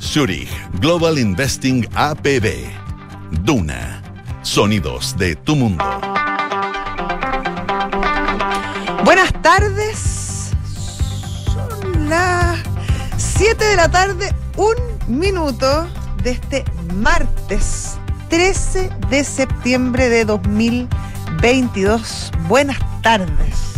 Zurich Global Investing APB. Duna. Sonidos de tu mundo. Buenas tardes. Son las 7 de la tarde, un minuto de este martes 13 de septiembre de 2022. Buenas tardes.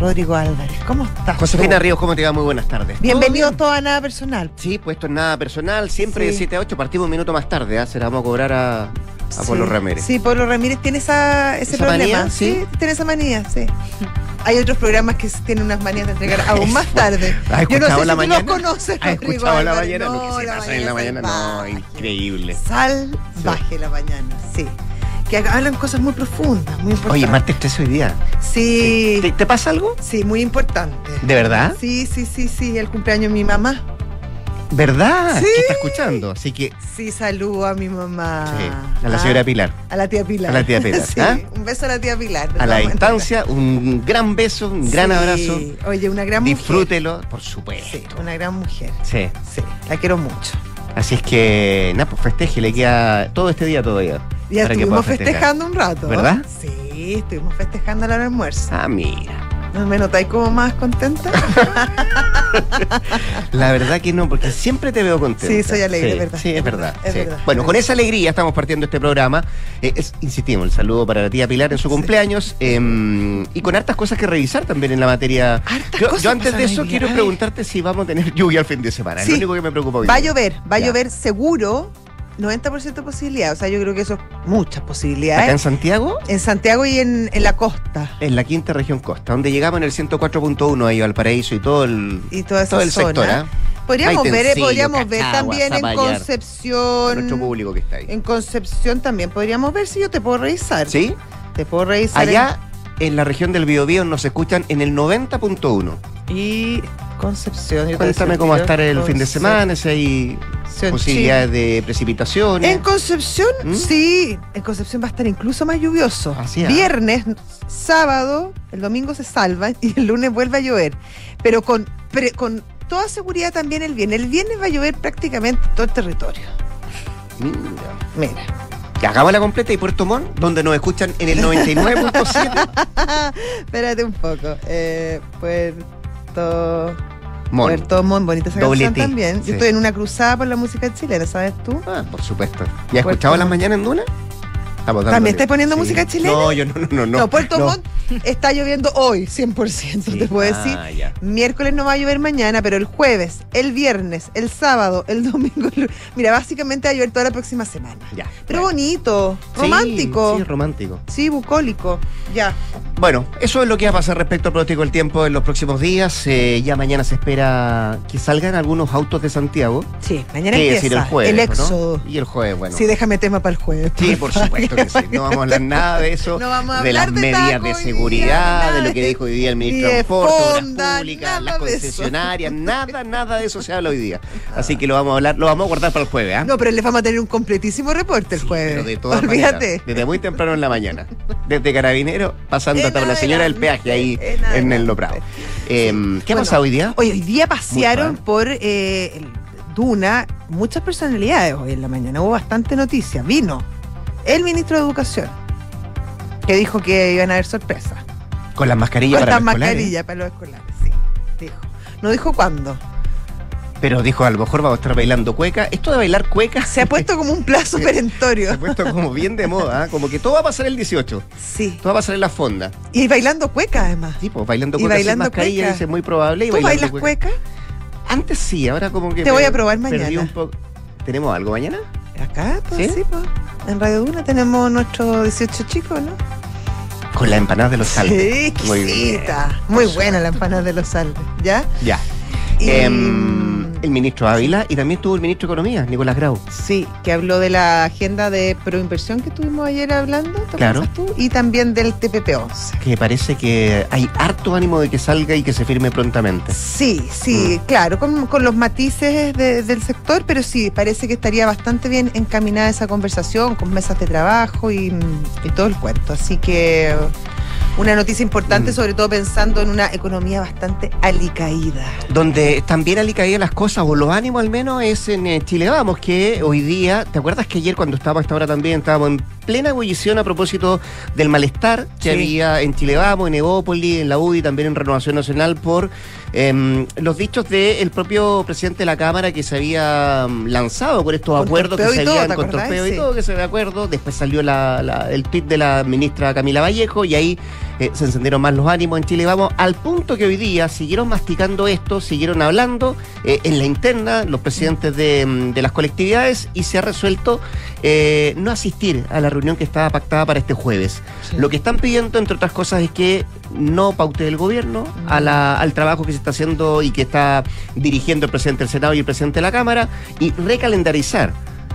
Rodrigo Álvarez, ¿cómo estás? Josefina Ríos, ¿cómo te va? Muy buenas tardes. Bienvenido a toda nada personal. Sí, puesto en nada personal, siempre Sí. de 7 a 8, partimos un minuto más tarde, ¿ah? se la vamos a cobrar a, a Polo Sí. Ramírez. Sí, Polo Ramírez tiene esa, ese ¿Esa problema. manía? Sí. tiene esa manía, sí. Hay otros programas que tienen unas manías de entregar aún más tarde. ¿Has Yo no escuchado sé la si tú mañana? los conoces, ¿Has escuchado la mañana? No, Lo que se la pasa en la mañana, no, increíble. Salvaje la mañana, sí. Que hablan cosas muy profundas, muy importantes. Oye, martes 13 hoy día. Sí, ¿Te, te pasa algo? sí, muy importante. ¿De verdad? Sí, sí, sí, sí, el cumpleaños de mi mamá. ¿Verdad? Sí. ¿Qué está escuchando? Así que, Sí, saludo a mi mamá. sí, a la Ah, señora Pilar. A la tía Pilar. A la tía Pilar, sí, ¿ah? un beso a la tía Pilar. A la distancia, un gran beso, un gran abrazo. Sí. Oye, una gran mujer. Disfrútelo, por supuesto. Sí, una gran mujer. Sí. Sí, la quiero mucho. Así es que, nada, pues festeje, le queda todo este día todavía. Que estuvimos festejando un rato. ¿Verdad? Sí, estuvimos festejando del almuerzo. Ah, mira. ¿No me notáis como más contenta? La verdad que no, porque siempre te veo contenta. Sí, soy alegre, Sí, es verdad. Sí, es verdad. Es sí. verdad. Bueno, con esa alegría estamos partiendo este programa. Eh, es- insistimos, el saludo para la tía Pilar en su Sí. cumpleaños eh, y con hartas cosas que revisar también en la materia. Hartas Yo, cosas yo antes de eso quiero preguntarte si vamos a tener lluvia el fin de semana. Es lo único que me preocupa hoy. Va a llover, va a llover seguro, 90% de posibilidad. O sea, yo creo que eso es muchas Acá posibilidades. en Santiago, En Santiago y en, en la costa. en la quinta región costa, donde llegamos en el 104.1 ahí Valparaíso y todo el, Y toda esa todo el zona. sector. ¿ah? Podríamos ver, podríamos ver también en. Concepción. Nuestro público que está ahí. En Concepción también podríamos ver si yo te puedo revisar. ¿Sí? Te puedo revisar. Allá en la región del Biobío nos escuchan en el 90.1. Y Concepción. yo Cuéntame cómo va a estar el fin de semana, si hay Concepción, posibilidades de precipitaciones. En Concepción, ¿Mm? sí, en Concepción va a estar incluso más lluvioso. Así es. Viernes, sábado, el domingo se salva y el lunes vuelve a llover. Pero con, pre- con toda seguridad también el viernes. El viernes va a llover prácticamente todo el territorio. Mira. Mira. Hagamos la completa y Puerto Montt, donde nos escuchan en el 99.7. Espérate un poco. Eh, Puerto Montt. Puerto Montt, bonita esa Doble canción T, también. sí. Yo estoy en una cruzada por la música chilena, ¿sabes tú? Ah, por supuesto. ¿Ya has Puerto escuchado las mañanas en Duna? Estamos. ¿También estáis poniendo música chilena? No, yo no, no, no. No, Puerto no. Montt está lloviendo hoy, 100%, Sí. te puedo decir. Ah, ya. Miércoles no va a llover mañana, pero el jueves, el viernes, el sábado, el domingo. el Mira, básicamente va a llover toda la próxima semana. Ya. Pero bueno. bonito, Sí, romántico. Sí, romántico. Sí, bucólico. Ya. Bueno, eso es lo que va a pasar respecto al pronóstico del tiempo en los próximos días. Eh, ya mañana se espera que salgan algunos autos de Santiago. Sí, mañana ¿Qué empieza decir el jueves? el ¿no? éxodo. Y el jueves, bueno. Sí, déjame tema para el jueves. Sí, por supuesto que sí. No vamos a hablar nada de eso, No vamos a de las de medidas de seguridad, de lo que dijo hoy día el ministro ni de Transporte, Obras Públicas, las concesionarias, nada, nada de eso se habla hoy día. Así que lo vamos a hablar, lo vamos a guardar para el jueves, ¿ah? No, pero les vamos a tener un completísimo reporte el Sí, jueves. pero de todas Olvídate. maneras, desde muy temprano en la mañana, desde Carabinero, pasando En hasta la señora del peaje ahí en el Loprado. Eh, ¿Qué ha Bueno, pasado hoy día? Hoy, hoy día pasearon por eh, Duna muchas personalidades hoy en la mañana. Hubo bastante noticia. Vino el ministro de Educación, que dijo que iban a haber sorpresas. Con las mascarillas Con para las los escolares. mascarillas para los escolares, sí. Dijo. No dijo cuándo. Pero dijo, a lo mejor vamos a estar bailando cueca. Esto de bailar cueca Se ha puesto como un plazo se perentorio. ha puesto como bien de moda, ¿ah? como que todo va a pasar el 18. Sí. Todo va a pasar en la fonda. Y bailando cueca, además. Sí, pues bailando Y cueca bailando sin mascarilla, cueca. dice, muy probable. Y ¿Tú bailas cueca? Antes sí, ahora como que. Te voy a probar mañana. un poco. ¿Tenemos algo mañana? Acá, pues ¿Sí? sí, pues. En Radio Duna tenemos nuestros 18 chicos, ¿no? Con la empanada de los Sí, saltes. Muy bien. Muy buena la empanada de los saltes, ¿ya? Ya. Y- Em, el ministro Ávila y también estuvo el ministro de Economía, Nicolás Grau. Sí, que habló de la agenda de proinversión que estuvimos ayer hablando, ¿te Claro. tú? Y también del TPP-11. Que parece que hay harto ánimo de que salga y que se firme prontamente. Sí, sí, Mm. claro, con, con los matices de- del sector, pero sí, parece que estaría bastante bien encaminada esa conversación con mesas de trabajo y, y todo el cuento. Así que una noticia importante, Mm. sobre todo pensando en una economía bastante alicaída. Donde bien alicaídas las cosas, o los ánimos al menos, es en eh, Chile Vamos, que hoy día, ¿te acuerdas que ayer cuando estábamos a esta hora también estábamos en plena ebullición a propósito del malestar que Sí. había en Chile Vamos, en Evópoli, en la UDI, también en Renovación Nacional, por em, los dichos del propio presidente de la Cámara que se había mm, lanzado con estos Con acuerdos que se habían ¿te con torpeo y todo, que se de acuerdo. Después salió la- la- el tweet de la ministra Camila Vallejo y ahí eh, se encendieron más los ánimos en Chile Vamos, al punto que hoy día siguieron masticando esto, siguieron hablando eh, en la interna, los presidentes de, mm, de las colectividades, y se ha resuelto eh, no asistir a la reunión que estaba pactada para este jueves. Lo que están pidiendo, entre otras cosas, es que no paute el gobierno a la- al trabajo que se está haciendo y que está dirigiendo el presidente del Senado y el presidente de la Cámara, y recalendarizar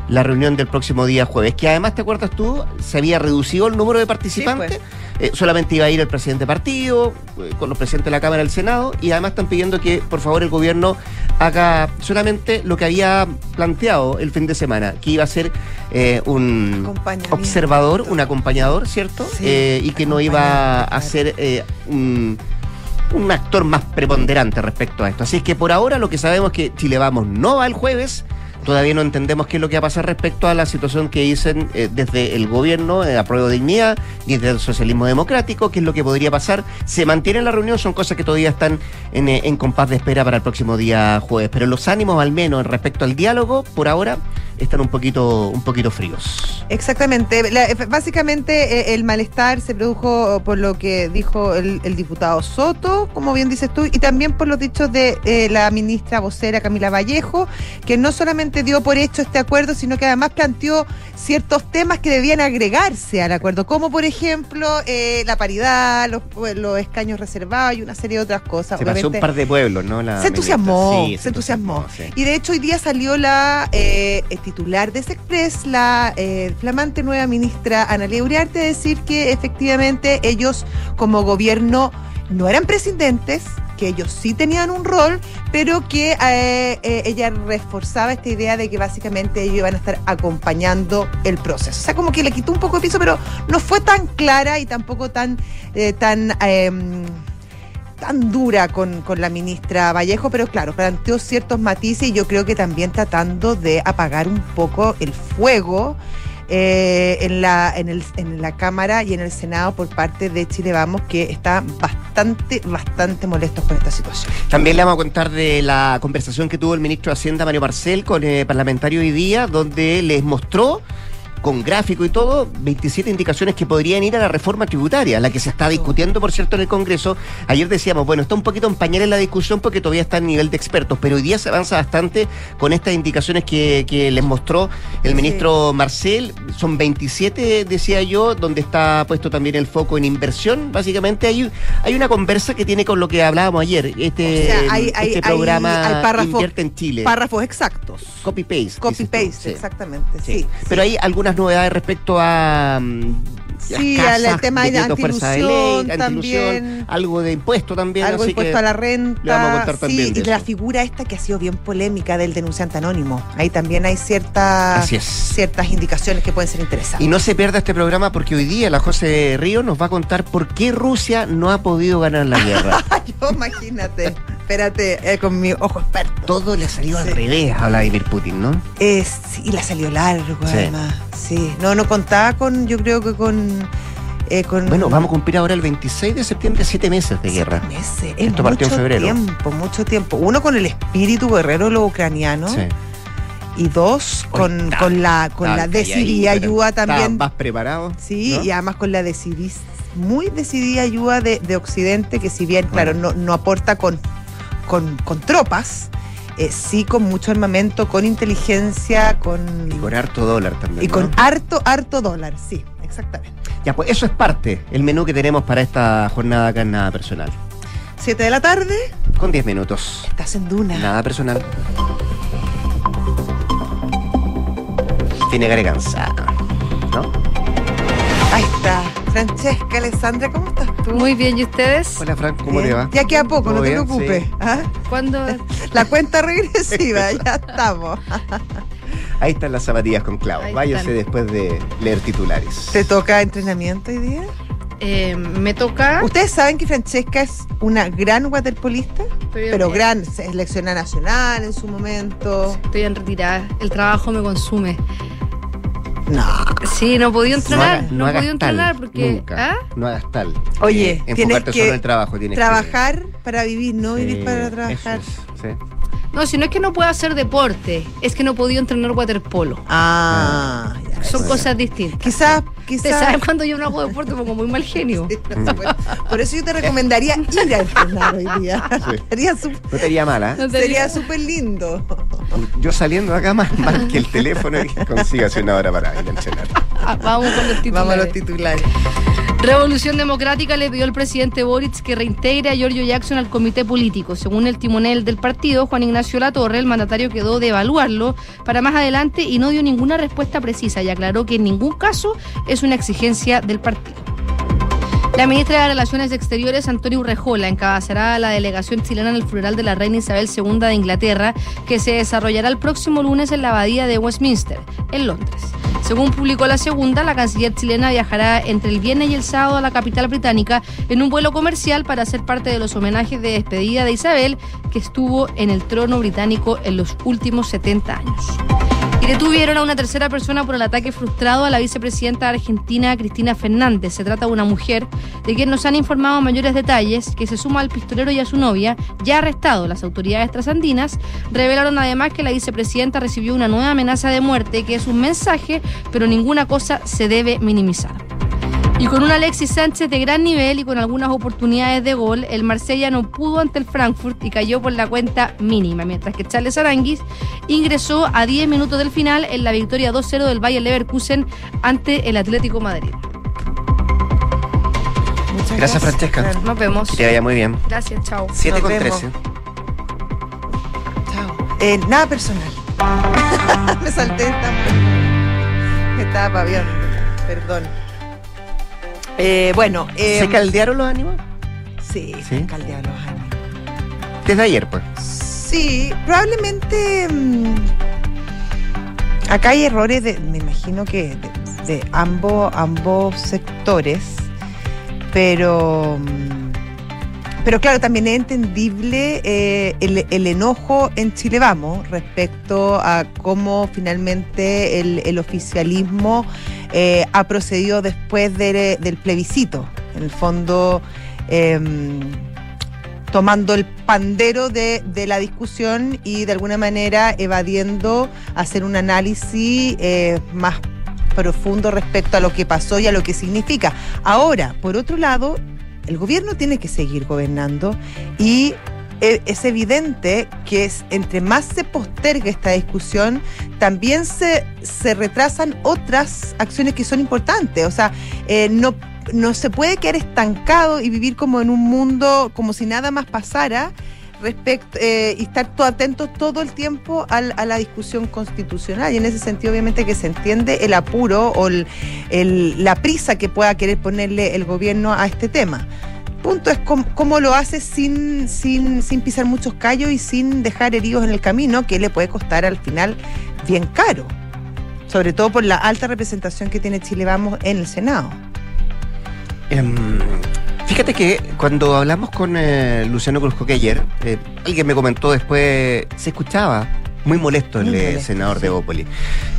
la reunión del próximo día jueves, que además, ¿te acuerdas tú? Se había reducido el número de participantes, eh, solamente iba a ir el presidente de partido, eh, con los presidentes de la Cámara y del Senado, y además están pidiendo que, por favor, el gobierno haga solamente lo que había planteado el fin de semana, que iba a ser eh, un observador, un acompañador, ¿cierto? Sí, Eh, y que no iba a ser eh, un, un actor más preponderante respecto a esto. Así es que por ahora lo que sabemos es que Chile Vamos no va el jueves. Todavía no entendemos qué es lo que va a pasar respecto a la situación que dicen eh, desde el gobierno, eh, apruebo dignidad, y desde el socialismo democrático, qué es lo que podría pasar. Se mantiene la reunión, son cosas que todavía están en, eh, en compás de espera para el próximo día jueves. Pero los ánimos, al menos respecto al diálogo, por ahora están un poquito, un poquito fríos. Exactamente. La- eh, básicamente eh, el malestar se produjo por lo que dijo el, el diputado Soto, como bien dices tú, y también por los dichos de eh, la ministra vocera Camila Vallejo, que no solamente dio por hecho este acuerdo, sino que además planteó ciertos temas que debían agregarse al acuerdo, como por ejemplo eh, la paridad, los, los escaños reservados y una serie de otras cosas. Se pasó un Obviamente- par de pueblos, ¿no? La se entusiasmó, Sí, se entusiasmó. sí. Y de hecho hoy día salió la eh, titular de ese Express, la eh, flamante nueva ministra Analia Uriarte, decir que efectivamente ellos como gobierno no eran presidentes, que ellos sí tenían un rol, pero que eh, eh, ella reforzaba esta idea de que básicamente ellos iban a estar acompañando el proceso. O sea, como que le quitó un poco de piso, pero no fue tan clara y tampoco tan, tan em, tan dura con, con la ministra Vallejo, pero claro, planteó ciertos matices y yo creo que también tratando de apagar un poco el fuego eh, en, la, en, el, en la Cámara y en el Senado por parte de Chile Vamos, que está bastante, bastante molestos con esta situación. También le vamos a contar de la conversación que tuvo el ministro de Hacienda, Mario Marcel, con el parlamentario hoy día, donde les mostró con gráfico y todo, 27 indicaciones que podrían ir a la reforma tributaria, la que se está discutiendo, por cierto, en el Congreso. Ayer decíamos, bueno, está un poquito en pañales la discusión porque todavía está a nivel de expertos, pero hoy día se avanza bastante con estas indicaciones que, que les mostró el Sí. ministro Marcel. Son 27, decía yo, donde está puesto también el foco en inversión. Básicamente hay, hay una conversa que tiene con lo que hablábamos ayer. Este, O sea, hay- este hay- programa hay Invierte en Chile. Párrafos exactos. Copy-paste. Copy-paste, sí. exactamente. Sí. Sí. Pero hay algunas novedades respecto a. mm, Sí, al- tema de antiilusión ley, también. algo de impuesto también. Algo así impuesto que a la renta. le vamos a contar sí, también de y la eso. figura esta que ha sido bien polémica del denunciante anónimo. Ahí también hay ciertas, es. ciertas indicaciones que pueden ser interesantes. Y no se pierda este programa porque hoy día la José Río nos va a contar por qué Rusia no ha podido ganar la guerra. Yo, imagínate, espérate, eh, con mi ojo experto. Todo le salió al Sí. revés a Vladimir Putin, ¿no? Eh, sí, y la salió largo, Sí. además. Sí, no, no contaba con, yo creo que con. Eh, con Bueno, vamos a cumplir ahora el 26 de septiembre, siete meses de guerra. meses. Es Esto partió en mucho febrero. tiempo, mucho tiempo. Uno con el espíritu guerrero de los ucranianos Sí. y dos con, la con la decidida ayuda también. más preparados. Sí, ¿no? y además con la decidis, muy decidida ayuda de, de Occidente, que si bien, claro, no, no aporta con, con, con tropas, eh, sí con mucho armamento, con inteligencia, con. Y con harto dólar también. y ¿no? con harto, harto dólar, sí, exactamente. Ya, pues eso es parte, el menú que tenemos para esta jornada acá en Nada Personal. Siete de la tarde, Con 10 minutos. estás en Duna. Nada personal. Tiene Greganza. ¿No? Ahí está. Francesca, Alessandra, ¿cómo estás tú? Muy bien, ¿y ustedes? Hola, Frank, ¿cómo Bien. te va? Ya queda poco, no ¿Todo te bien? preocupes. Sí. ¿ah? ¿Cuándo? La cuenta regresiva, ya estamos. Ahí están las zapatillas con clavo. Ahí Váyase están. después de leer titulares. ¿Te toca entrenamiento hoy día? Eh, me toca. Ustedes saben que Francesca es una gran waterpolista, pero eh, gran, seleccionada nacional en su momento. Estoy en retirada. El trabajo me consume. No. Sí, no he podido entrenar. No, he hagas podido tal, entrenar porque. nunca. ¿Ah? No hagas tal. Oye, Eh, tienes enfocarte que solo en el trabajo. Tienes que- Trabajar para vivir, no Sí, vivir para eso trabajar. es, sí. No, si no es que no pueda hacer deporte, es que no he podido entrenar waterpolo. Ah, ya. Son Bueno. cosas distintas. Quizás, quizás. saben cuando yo no hago deporte pongo muy mal genio. Por eso yo te recomendaría ir a entrenar hoy día. Sí. Sería su- No te haría mala. ¿eh? No Sería súper lindo. Yo saliendo de acá más mal que el teléfono y consígase una hora para ir a entrenar. Ah, vamos con los titulares. Vamos a los titulares. Revolución Democrática le pidió al presidente Boric que reintegre a Giorgio Jackson al comité político. Según el timonel del partido, Juan Ignacio Latorre, el mandatario quedó de evaluarlo para más adelante y no dio ninguna respuesta precisa y aclaró que en ningún caso es una exigencia del partido. La ministra de Relaciones Exteriores, Antonio Urrejola, encabezará la delegación chilena en el funeral de la reina Isabel II de Inglaterra, que se desarrollará el próximo lunes en la abadía de Westminster, en Londres. Según publicó la segunda, la canciller chilena viajará entre el viernes y el sábado a la capital británica en un vuelo comercial para ser parte de los homenajes de despedida de Isabel, que estuvo en el trono británico en los últimos 70 años. Detuvieron a una tercera persona por el ataque frustrado a la vicepresidenta argentina Cristina Fernández. Se trata de una mujer de quien nos han informado mayores detalles, que se suma al pistolero y a su novia, ya arrestado. Las autoridades trasandinas revelaron además que la vicepresidenta recibió una nueva amenaza de muerte, que es un mensaje, pero ninguna cosa se debe minimizar. Y con un Alexis Sánchez de gran nivel y con algunas oportunidades de gol, el Marsella no pudo ante el Frankfurt y cayó por la cuenta mínima, mientras que Charles Aranguis ingresó a 10 minutos del final en la victoria 2-0 del Bayer Leverkusen ante el Atlético Madrid. Muchas Gracias, Francesca. Nos vemos. Que te vaya muy bien. Gracias, chao. 7 con vemos. 13. Chao. Eh, nada personal. Me salté esta. Me estaba paviando. Perdón. Eh, bueno. eh, ¿Se caldearon los ánimos? Sí, ¿Sí? se han caldeado los ánimos. Desde ayer, pues. Sí, probablemente. mm, acá hay errores de. Me imagino que de, de ambos, ambos sectores. Pero. mm, Pero claro, también es entendible eh, el, el enojo en Chile Vamos respecto a cómo finalmente el, el oficialismo eh, ha procedido después de- del plebiscito. En el fondo, em, tomando el pandero de, de la discusión y de alguna manera evadiendo hacer un análisis eh, más profundo respecto a lo que pasó y a lo que significa. Ahora, por otro lado, el gobierno tiene que seguir gobernando y es evidente que entre más se postergue esta discusión, también se, se retrasan otras acciones que son importantes. O sea, eh, no, no se puede quedar estancado y vivir como en un mundo como si nada más pasara respecto eh, y estar todo atentos todo el tiempo al- a la discusión constitucional y en ese sentido obviamente que se entiende el apuro o el- la prisa que pueda querer ponerle el gobierno a este tema punto es cómo, cómo lo hace sin, sin, sin pisar muchos callos y sin dejar heridos en el camino, que le puede costar al final bien caro. Sobre todo por la alta representación que tiene Chile Vamos en el Senado. Em, fíjate que cuando hablamos con eh, Luciano Cruzco que ayer, eh, alguien me comentó después, se escuchaba muy molesto el Muy eh, molesto, senador de sí. Bópoli.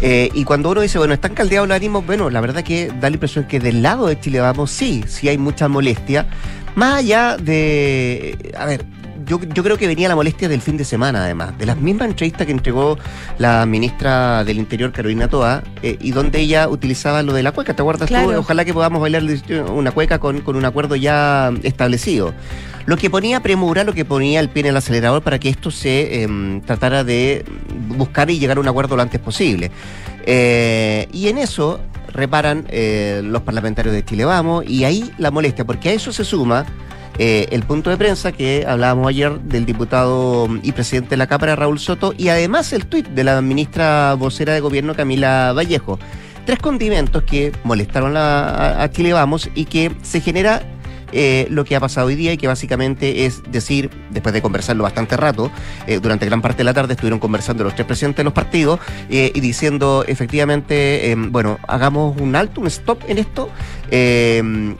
Eh, y cuando uno dice, bueno, están caldeados los ánimos, bueno, la verdad que da la impresión que del lado de Chile Vamos, sí, sí hay mucha molestia. Más allá de, a ver, yo, yo creo que venía la molestia del fin de semana, además, de las mismas entrevistas que entregó la ministra del Interior, Carolina Toa, eh, y donde ella utilizaba lo de la cueca. ¿Te acuerdas tú? Ojalá que podamos bailar una cueca con, con un acuerdo ya establecido. Lo que ponía premura, lo que ponía el pie en el acelerador para que esto se em, tratara de buscar y llegar a un acuerdo lo antes posible. Eh, y en eso reparan eh, los parlamentarios de Chile Vamos, y ahí la molestia, porque a eso se suma eh, el punto de prensa que hablábamos ayer del diputado y presidente de la Cámara, Raúl Soto, y además el tuit de la ministra vocera de gobierno, Camila Vallejo. Tres condimentos que molestaron a, a Chile Vamos y que se genera eh, lo que ha pasado hoy día y que básicamente es decir, después de conversarlo bastante rato, eh, durante gran parte de la tarde estuvieron conversando los tres presidentes de los partidos eh, y diciendo efectivamente, bueno, hagamos un alto, un stop en esto,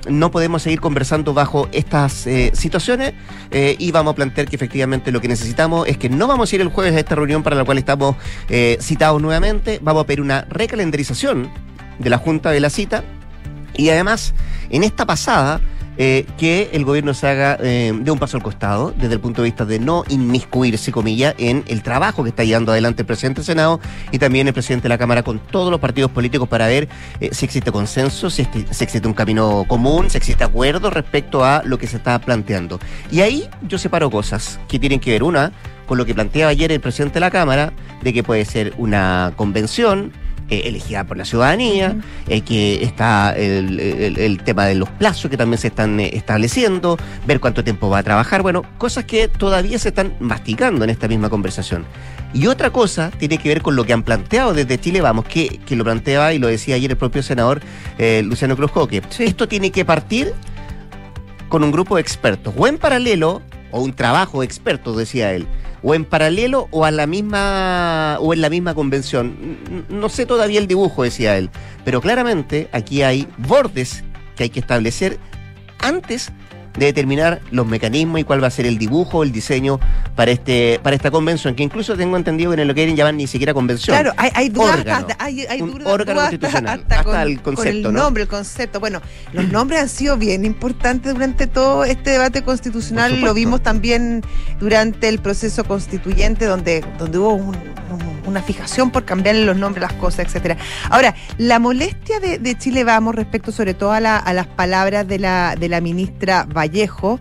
no podemos seguir conversando bajo estas situaciones y vamos a plantear que efectivamente lo que necesitamos es que no vamos a ir el jueves a esta reunión para la cual estamos citados nuevamente, vamos a pedir una recalendarización de la Junta de la cita y además en esta pasada eh, que el gobierno se haga eh, de un paso al costado, desde el punto de vista de no inmiscuirse, comillas, en el trabajo que está llevando adelante el presidente del Senado y también el presidente de la Cámara con todos los partidos políticos para ver eh, si existe consenso, si, si, existe un camino común, si existe acuerdo respecto a lo que se está planteando. Y ahí yo separo cosas que tienen que ver, una, con lo que planteaba ayer el presidente de la Cámara, de que puede ser una convención, eh, elegida por la ciudadanía, eh, que está el, tema de los plazos que también se están eh, estableciendo, ver cuánto tiempo va a trabajar, bueno, cosas que todavía se están masticando en esta misma conversación. Y otra cosa tiene que ver con lo que han planteado desde Chile Vamos, que, que lo planteaba y lo decía ayer el propio senador Luciano Cruz Coque. Esto tiene que partir con un grupo de expertos, o en paralelo, o un trabajo de expertos, decía él o en paralelo o a la misma o en la misma convención. No sé todavía el dibujo, decía él, pero claramente aquí hay bordes que hay que establecer antes de determinar los mecanismos y cuál va a ser el dibujo, el diseño para este para esta convención, que incluso tengo entendido que no lo quieren llamar ni siquiera convención. Claro, hay, hay dudas, hay, órgano constitucional, hasta, el concepto, con el nombre, el concepto. Bueno, los nombres han sido bien importantes durante todo este debate constitucional, lo vimos también durante el proceso constituyente, donde, donde hubo una fijación por cambiarle los nombres, las cosas, etcétera. Ahora, la molestia de, Chile Vamos respecto sobre todo a, las palabras de la, de la ministra Vallejo,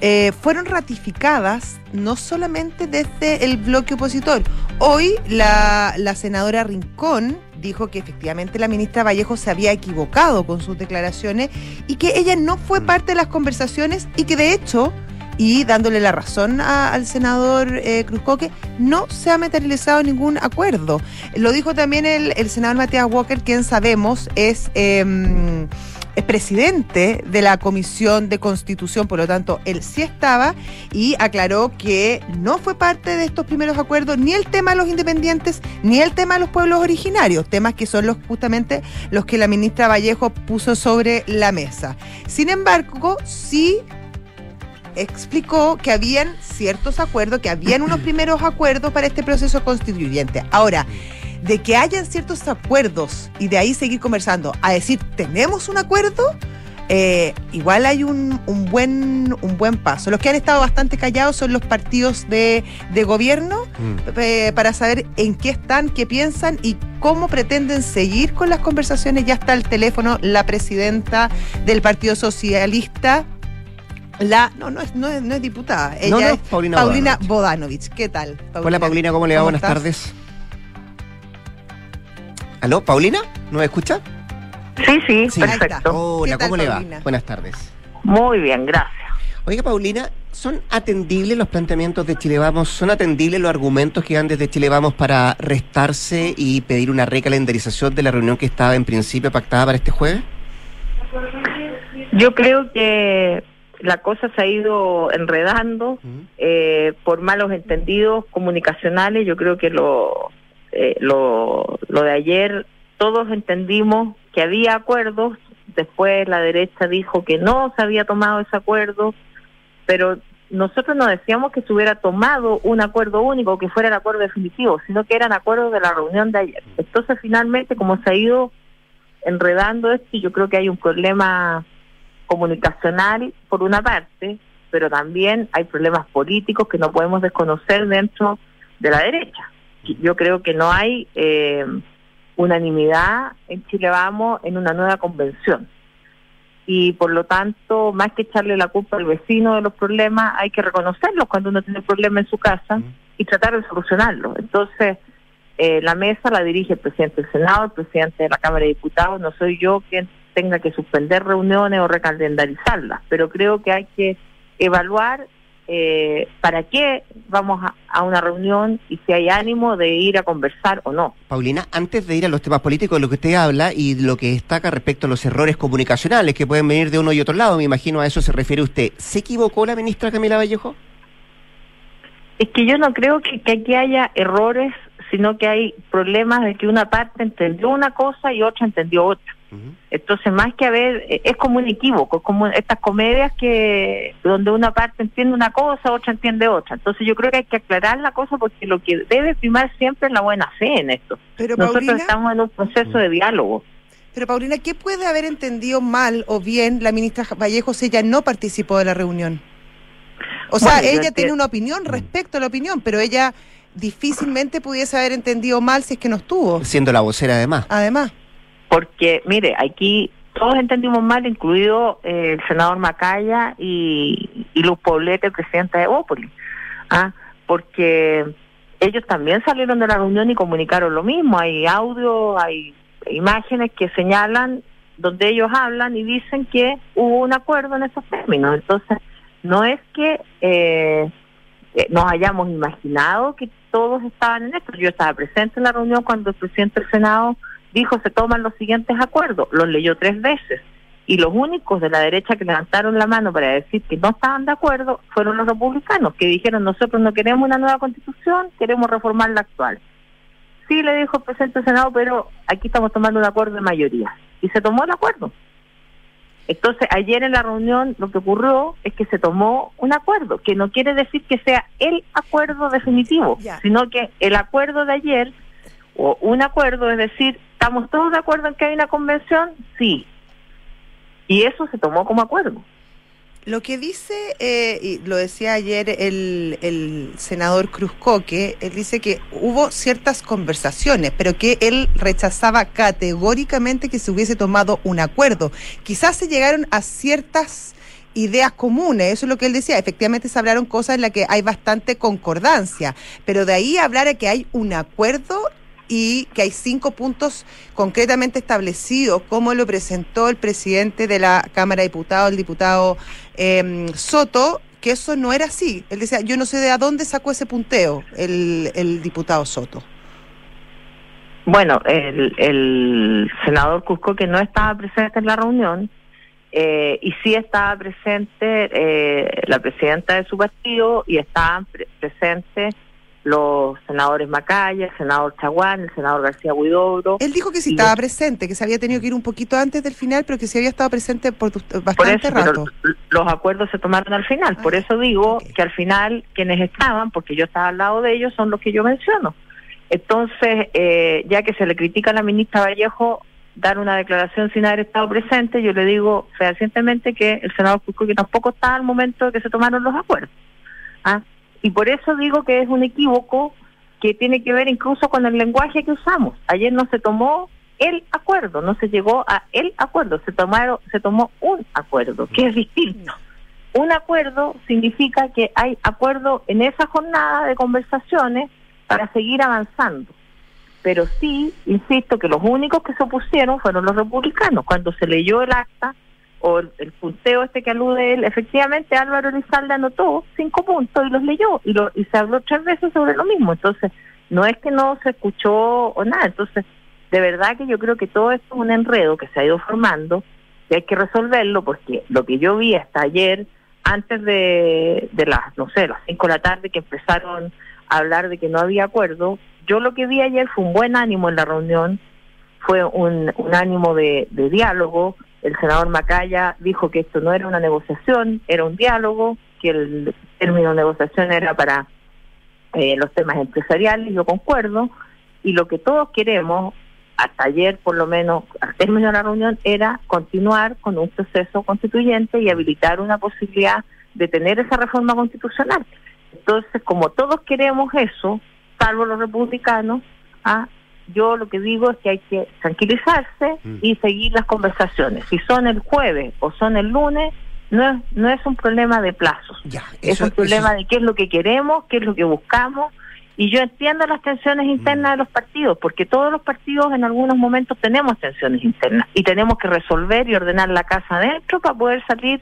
eh, fueron ratificadas no solamente desde el bloque opositor. Hoy la, la, senadora Rincón dijo que efectivamente la ministra Vallejo se había equivocado con sus declaraciones y que ella no fue mm. parte de las conversaciones y que de hecho y dándole la razón al senador eh, Cruzcoque, no se ha materializado ningún acuerdo. Lo dijo también el, el senador Matías Walker, quien sabemos es... Eh, es presidente de la Comisión de Constitución, por lo tanto, él sí estaba y aclaró que no fue parte de estos primeros acuerdos ni el tema de los independientes ni el tema de los pueblos originarios, temas que son los justamente los que la ministra Vallejo puso sobre la mesa. Sin embargo, sí explicó que habían ciertos acuerdos, que habían unos primeros acuerdos para este proceso constituyente. Ahora, de que hayan ciertos acuerdos y de ahí seguir conversando, a decir, tenemos un acuerdo, eh, igual hay un, buen, un buen paso. Los que han estado bastante callados son los partidos de, gobierno mm. eh, para saber en qué están, qué piensan y cómo pretenden seguir con las conversaciones. Ya está el teléfono la presidenta del Partido Socialista. La, no, no es, no es, diputada. Ella es Paulina, Paulina Bodanovich. ¿Qué tal? Hola Paulina, ¿cómo le va? Buenas tardes. ¿Aló, Paulina? ¿No me escucha? Sí, sí, perfecto. Hola, ¿cómo le va? Buenas tardes. Muy bien, gracias. Oiga, Paulina, ¿son atendibles los planteamientos de Chile Vamos? ¿Son atendibles los argumentos que dan desde Chile Vamos para restarse y pedir una recalendarización de la reunión que estaba en principio pactada para este jueves? Yo creo que la cosa se ha ido enredando eh, por malos entendidos comunicacionales. Yo creo que lo eh, lo, lo de ayer todos entendimos que había acuerdos, después la derecha dijo que no se había tomado ese acuerdo, pero nosotros no decíamos que se hubiera tomado un acuerdo único, que fuera el acuerdo definitivo, sino que eran acuerdos de la reunión de ayer. Entonces, finalmente, como se ha ido enredando esto, yo creo que hay un problema comunicacional por una parte, pero también hay problemas políticos que no podemos desconocer dentro de la derecha yo creo que no hay eh, unanimidad en Chile Vamos en una nueva convención. Y por lo tanto, más que echarle la culpa al vecino de los problemas, hay que reconocerlos cuando uno tiene problemas en su casa y tratar de solucionarlos. Entonces, eh, la mesa la dirige el presidente del Senado, el presidente de la Cámara de Diputados. No soy yo quien tenga que suspender reuniones o recalendarizarlas, pero creo que hay que evaluar eh, para qué vamos a, a, una reunión y si hay ánimo de ir a conversar o no. Paulina, antes de ir a los temas políticos lo que usted habla y lo que destaca respecto a los errores comunicacionales que pueden venir de uno y otro lado, me imagino a eso se refiere usted, ¿se equivocó la ministra Camila Vallejo? Es que yo no creo que, que aquí haya errores, sino que hay problemas de que una parte entendió una cosa y otra entendió otra. Entonces, más que haber, eh, es como un equívoco, como estas comedias que donde una parte entiende una cosa, otra entiende otra. Entonces, yo creo que hay que aclarar la cosa porque lo que debe primar siempre es la buena fe en esto. Pero, Nosotros Paulina, estamos en un proceso de diálogo. pero Paulina, ¿qué puede haber entendido mal o bien la ministra Vallejo si ella no participó de la reunión? O sea, Bueno, ella tiene una opinión respecto a la opinión, pero ella difícilmente pudiese haber entendido mal si es que no estuvo. Siendo la vocera además. Además, Porque, mire, aquí todos entendimos mal, incluido eh, el senador Macaya y, y Luz Poblete, presidenta de Bópoli. ¿ah? Porque ellos también salieron de la reunión y comunicaron lo mismo. Hay audio, hay imágenes que señalan donde ellos hablan y dicen que hubo un acuerdo en esos términos. Entonces, no es que eh, eh, nos hayamos imaginado que todos estaban en esto. Yo estaba presente en la reunión cuando el presidente del Senado dijo se toman los siguientes acuerdos, los leyó tres veces y los únicos de la derecha que levantaron la mano para decir que no estaban de acuerdo fueron los republicanos, que dijeron nosotros no queremos una nueva constitución, queremos reformar la actual. Sí, le dijo el presidente del Senado, pero aquí estamos tomando un acuerdo de mayoría. Y se tomó el acuerdo. Entonces, ayer en la reunión lo que ocurrió es que se tomó un acuerdo, que no quiere decir que sea el acuerdo definitivo, sino que el acuerdo de ayer, o un acuerdo, es decir, ¿estamos todos de acuerdo en que hay una convención? Sí. Y eso se tomó como acuerdo. lo que dice, eh, y lo decía ayer el, el senador Cruzcoque, él dice que hubo ciertas conversaciones, pero que él rechazaba categóricamente que se hubiese tomado un acuerdo. Quizás se llegaron a ciertas ideas comunes, eso es lo que él decía, efectivamente se hablaron cosas en las que hay bastante concordancia, pero de ahí a hablar de que hay un acuerdo y que hay cinco puntos concretamente establecidos, como lo presentó el presidente de la Cámara de Diputados, el diputado eh, Soto, que eso no era así. Él decía, yo no sé de a dónde sacó ese punteo el, el diputado Soto. Bueno, el, el senador Cusco que no estaba presente en la reunión eh, y sí estaba presente eh, la presidenta de su partido y estaban pre- presentes los senadores Macaya, el senador Chaguán, el senador García Huidobro. Él dijo que sí estaba presente, que se había tenido que ir un poquito antes del final, pero que sí había estado presente por tu- Por bastante eso, rato. pero los acuerdos se tomaron al final. Por Ah, eso digo que al final quienes estaban, porque yo estaba al lado de ellos, son los que yo menciono. Entonces, eh, ya que se le critica a la ministra Vallejo dar una declaración sin haber estado presente, yo le digo fehacientemente que el senador Cusco que tampoco estaba al momento de que se tomaron los acuerdos. ¿ah? Y por eso digo que es un equívoco que tiene que ver incluso con el lenguaje que usamos. Ayer no se tomó el acuerdo, no se llegó a el acuerdo, se tomaron, se tomó un acuerdo, que es distinto. Un acuerdo significa que hay acuerdo en esa jornada de conversaciones para seguir avanzando. Pero sí, insisto, que los únicos que se opusieron fueron los republicanos. Cuando se leyó el acta o el, punteo este que alude él, efectivamente Álvaro Elizalde anotó cinco puntos y los leyó y, lo, y se habló tres veces sobre lo mismo. Entonces, no es que no se escuchó o nada. Entonces, de verdad que yo creo que todo esto es un enredo que se ha ido formando y hay que resolverlo porque lo que yo vi hasta ayer, antes de, de las, no sé, las cinco de la tarde que empezaron a hablar de que no había acuerdo, yo lo que vi ayer fue un buen ánimo en la reunión, fue un, ánimo de diálogo. El senador Macaya dijo que esto no era una negociación, era un diálogo, que el término negociación era para eh, los temas empresariales, yo concuerdo, y lo que todos queremos, hasta ayer por lo menos, al término de la reunión, era continuar con un proceso constituyente y habilitar una posibilidad de tener esa reforma constitucional. Entonces, como todos queremos eso, salvo los republicanos, ah, yo lo que digo es que hay que tranquilizarse Mm. y seguir las conversaciones. Si son el jueves o son el lunes, no es, no es un problema de plazos. Ya, es un problema eso- de qué es lo que queremos, qué es lo que buscamos. Y yo entiendo las tensiones internas de los partidos, porque todos los partidos en algunos momentos tenemos tensiones internas y tenemos que resolver y ordenar la casa adentro para poder salir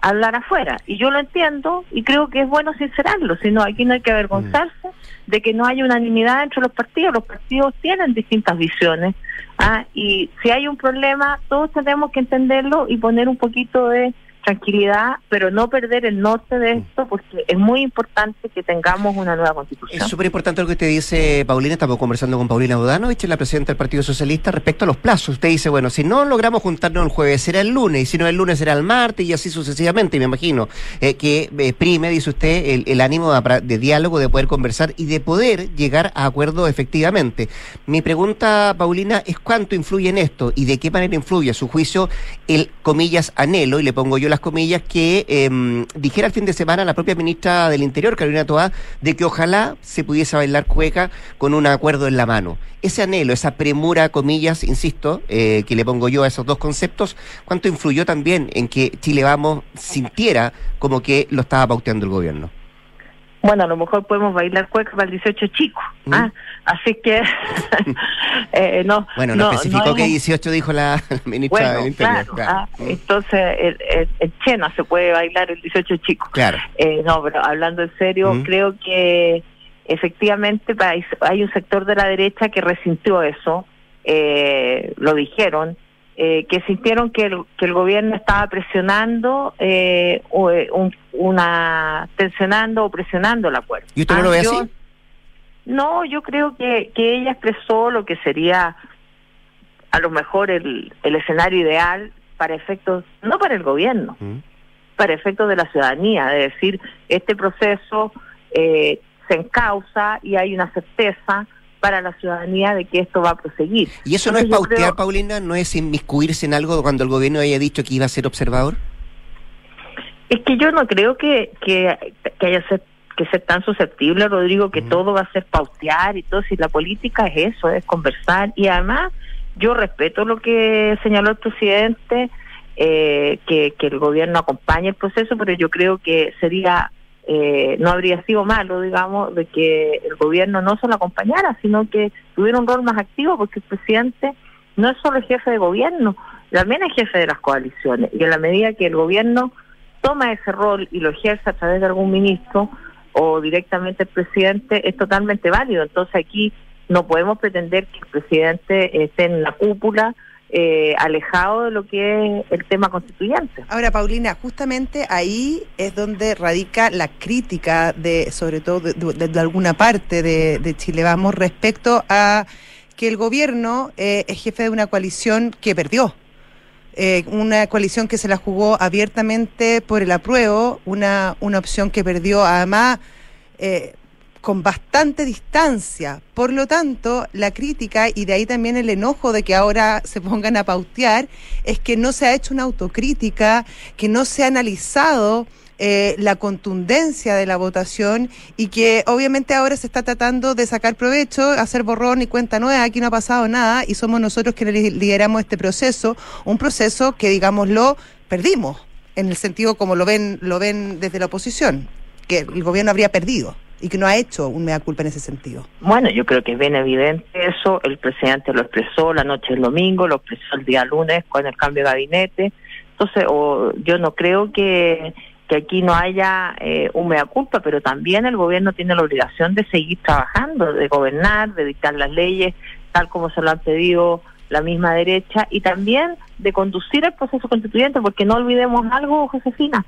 hablar afuera. Y yo lo entiendo y creo que es bueno sincerarlo, si no, aquí no hay que avergonzarse de que no haya unanimidad entre los partidos. Los partidos tienen distintas visiones ¿ah? y si hay un problema, todos tenemos que entenderlo y poner un poquito de tranquilidad, pero no perder el norte de esto, porque es muy importante que tengamos una nueva constitución. Es súper importante lo que usted dice, Paulina. Estamos conversando con Paulina Bodanovich, la presidenta del Partido Socialista, respecto a los plazos. Usted dice, bueno, si no logramos juntarnos el jueves, será el lunes, y si no el lunes, será el martes, y así sucesivamente, me imagino. Eh, que exprime, dice usted, el, ánimo de, de, diálogo, de poder conversar y de poder llegar a acuerdo efectivamente. Mi pregunta, Paulina, es cuánto influye en esto y de qué manera influye, a su juicio, el, comillas, anhelo, y le pongo yo la comillas, que em, dijera el fin de semana la propia ministra del Interior, Carolina Toá, de que ojalá se pudiese bailar cueca con un acuerdo en la mano. Ese anhelo, esa premura, comillas, insisto, eh, que le pongo yo a esos dos conceptos, ¿cuánto influyó también en que Chile Vamos sintiera como que lo estaba pauteando el gobierno? Bueno, a lo mejor podemos bailar cueca para el 18 chicos. ¿ah? ¿Mm? Así que, eh, no. Bueno, no, especificó que 18 dijo la, ministra del Interior. Claro, ¿ah? ¿Mm? Entonces, el, el, Chena se puede bailar el 18 chicos. Claro. Eh, no, pero hablando en serio, ¿Mm? creo que efectivamente hay un sector de la derecha que resintió eso, eh, lo dijeron, eh, que sintieron que el, que el gobierno estaba presionando, eh, o, eh, una tensionando o presionando el acuerdo. ¿Y usted no lo ve ah, así? No, yo creo que, que ella expresó lo que sería a lo mejor el, el escenario ideal para efectos, no para el gobierno, mm. para efectos de la ciudadanía, de decir, este proceso eh, se encausa y hay una certeza para la ciudadanía de que esto va a proseguir. ¿Y eso no es pautear, Paulina? ¿No es inmiscuirse en algo cuando el gobierno haya dicho que iba a ser observador? Es que yo no creo que, que, haya ser, que ser tan susceptible, Rodrigo, que todo va a ser pautear y todo. Si la política es eso, es conversar. Y además, yo respeto lo que señaló el presidente, eh, que, que el gobierno acompañe el proceso, pero yo creo que sería eh, no habría sido malo, digamos, de que el gobierno no solo acompañara, sino que tuviera un rol más activo, porque el presidente no es solo jefe de gobierno, también es jefe de las coaliciones. Y en la medida que el gobierno toma ese rol y lo ejerce a través de algún ministro o directamente el presidente, es totalmente válido. Entonces aquí no podemos pretender que el presidente esté en la cúpula eh, alejado de lo que es el tema constituyente. Ahora, Paulina, justamente ahí es donde radica la crítica de, sobre todo de, alguna parte de, Chile Vamos respecto a que el gobierno eh, es jefe de una coalición que perdió. Eh, una coalición que se la jugó abiertamente por el apruebo, una, una opción que perdió además eh, con bastante distancia. Por lo tanto, la crítica y de ahí también el enojo de que ahora se pongan a pautear es que no se ha hecho una autocrítica, que no se ha analizado eh, la contundencia de la votación y que obviamente ahora se está tratando de sacar provecho, hacer borrón y cuenta nueva, aquí no ha pasado nada y somos nosotros que lideramos este proceso, un proceso que digámoslo perdimos en el sentido como lo ven lo ven desde la oposición, que el gobierno habría perdido y que no ha hecho un mea culpa en ese sentido. Bueno, yo creo que es bien evidente eso, el presidente lo expresó la noche del domingo, lo expresó el día lunes con el cambio de gabinete, entonces o, yo no creo que, que aquí no haya eh, un mea culpa, pero también el gobierno tiene la obligación de seguir trabajando, de gobernar, de dictar las leyes tal como se lo han pedido la misma derecha y también de conducir el proceso constituyente, porque no olvidemos algo, Josefina,